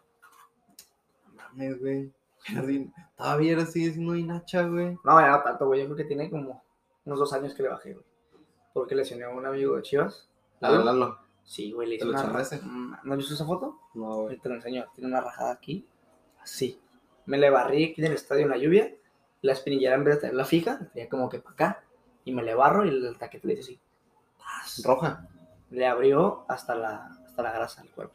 Mames, güey. Así- Todavía era sigue siendo inacha, güey. No, ya no tanto, güey. Yo creo que tiene como unos dos años que le bajé, güey. Porque lesioné a un amigo de Chivas. A Lalo. Sí, güey, le ¿Te hice una Mm, ¿No has visto esa foto? No, güey. Te lo enseño. Tiene una rajada aquí. Así. Me le barrí aquí en el estadio en la lluvia. La espinillera en vez de tenerla fija, tenía como que para acá. Y me le barro y el taquete le hice así. Roja. Le abrió hasta la, hasta la grasa del cuerpo.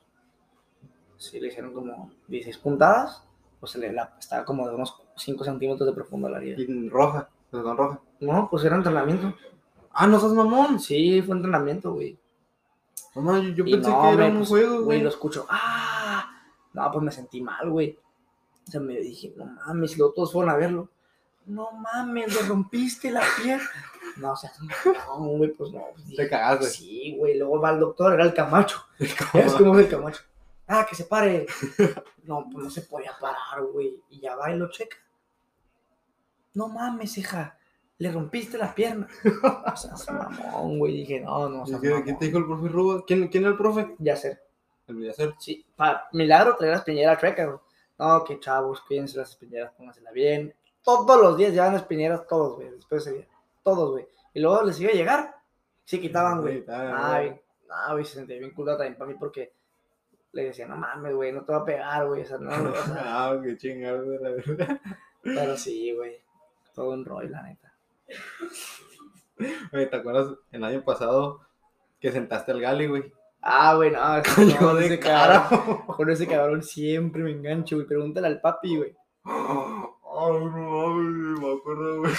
Sí, le hicieron como 16 puntadas. Pues se le la, estaba como de unos 5 centímetros de profundo la herida. Y roja. Perdón, roja. No, pues era entrenamiento. Ah, no sos mamón. Sí, fue entrenamiento, güey. Mamá, yo, yo pensé no, que era un pues, juego, Güey, lo escucho. ¡Ah! No, pues me sentí mal, güey. O sea, me dije, no mames, todos fueron a verlo. No mames, le rompiste la pierna. No, o sea, no, güey, pues no. Pues, Te cagaste. Sí, güey, luego va el doctor, era el Camacho. Es como el Camacho. Ah, que se pare. No, pues no se podía parar, güey. Y ya va y lo checa. No mames, hija. Le rompiste la pierna. O sea, es mamón, güey. Dije, no, no, o sea, ¿Qué, te dijo el profe Ruba? ¿Quién, ¿Quién era el profe? Ya sé. El Villacer. Sí, para milagro traer la espinilleras chuecas, güey. No, que chavos, cuídense las espinilleras, póngansela bien. Todos los días llevan espinilleras, todos, güey, después de ese día. Todos, güey. Y luego les iba a llegar, sí quitaban, güey. Sí, ah, Ay, No, güey, se sentía bien culada también para mí porque le decía, no mames, güey, no te va a pegar, güey. O sea, no, güey, o sea, Ah, qué chingado, güey, la verdad. pero sí, güey. Todo un rollo, la neta. Oye, ¿te acuerdas el año pasado que sentaste al Gali, güey? Ah, güey, no, Coño no, de ese cara. cabrón- Con ese cabrón siempre me engancho, güey. Pregúntale al papi, güey. Ay, no mames, me acuerdo, güey.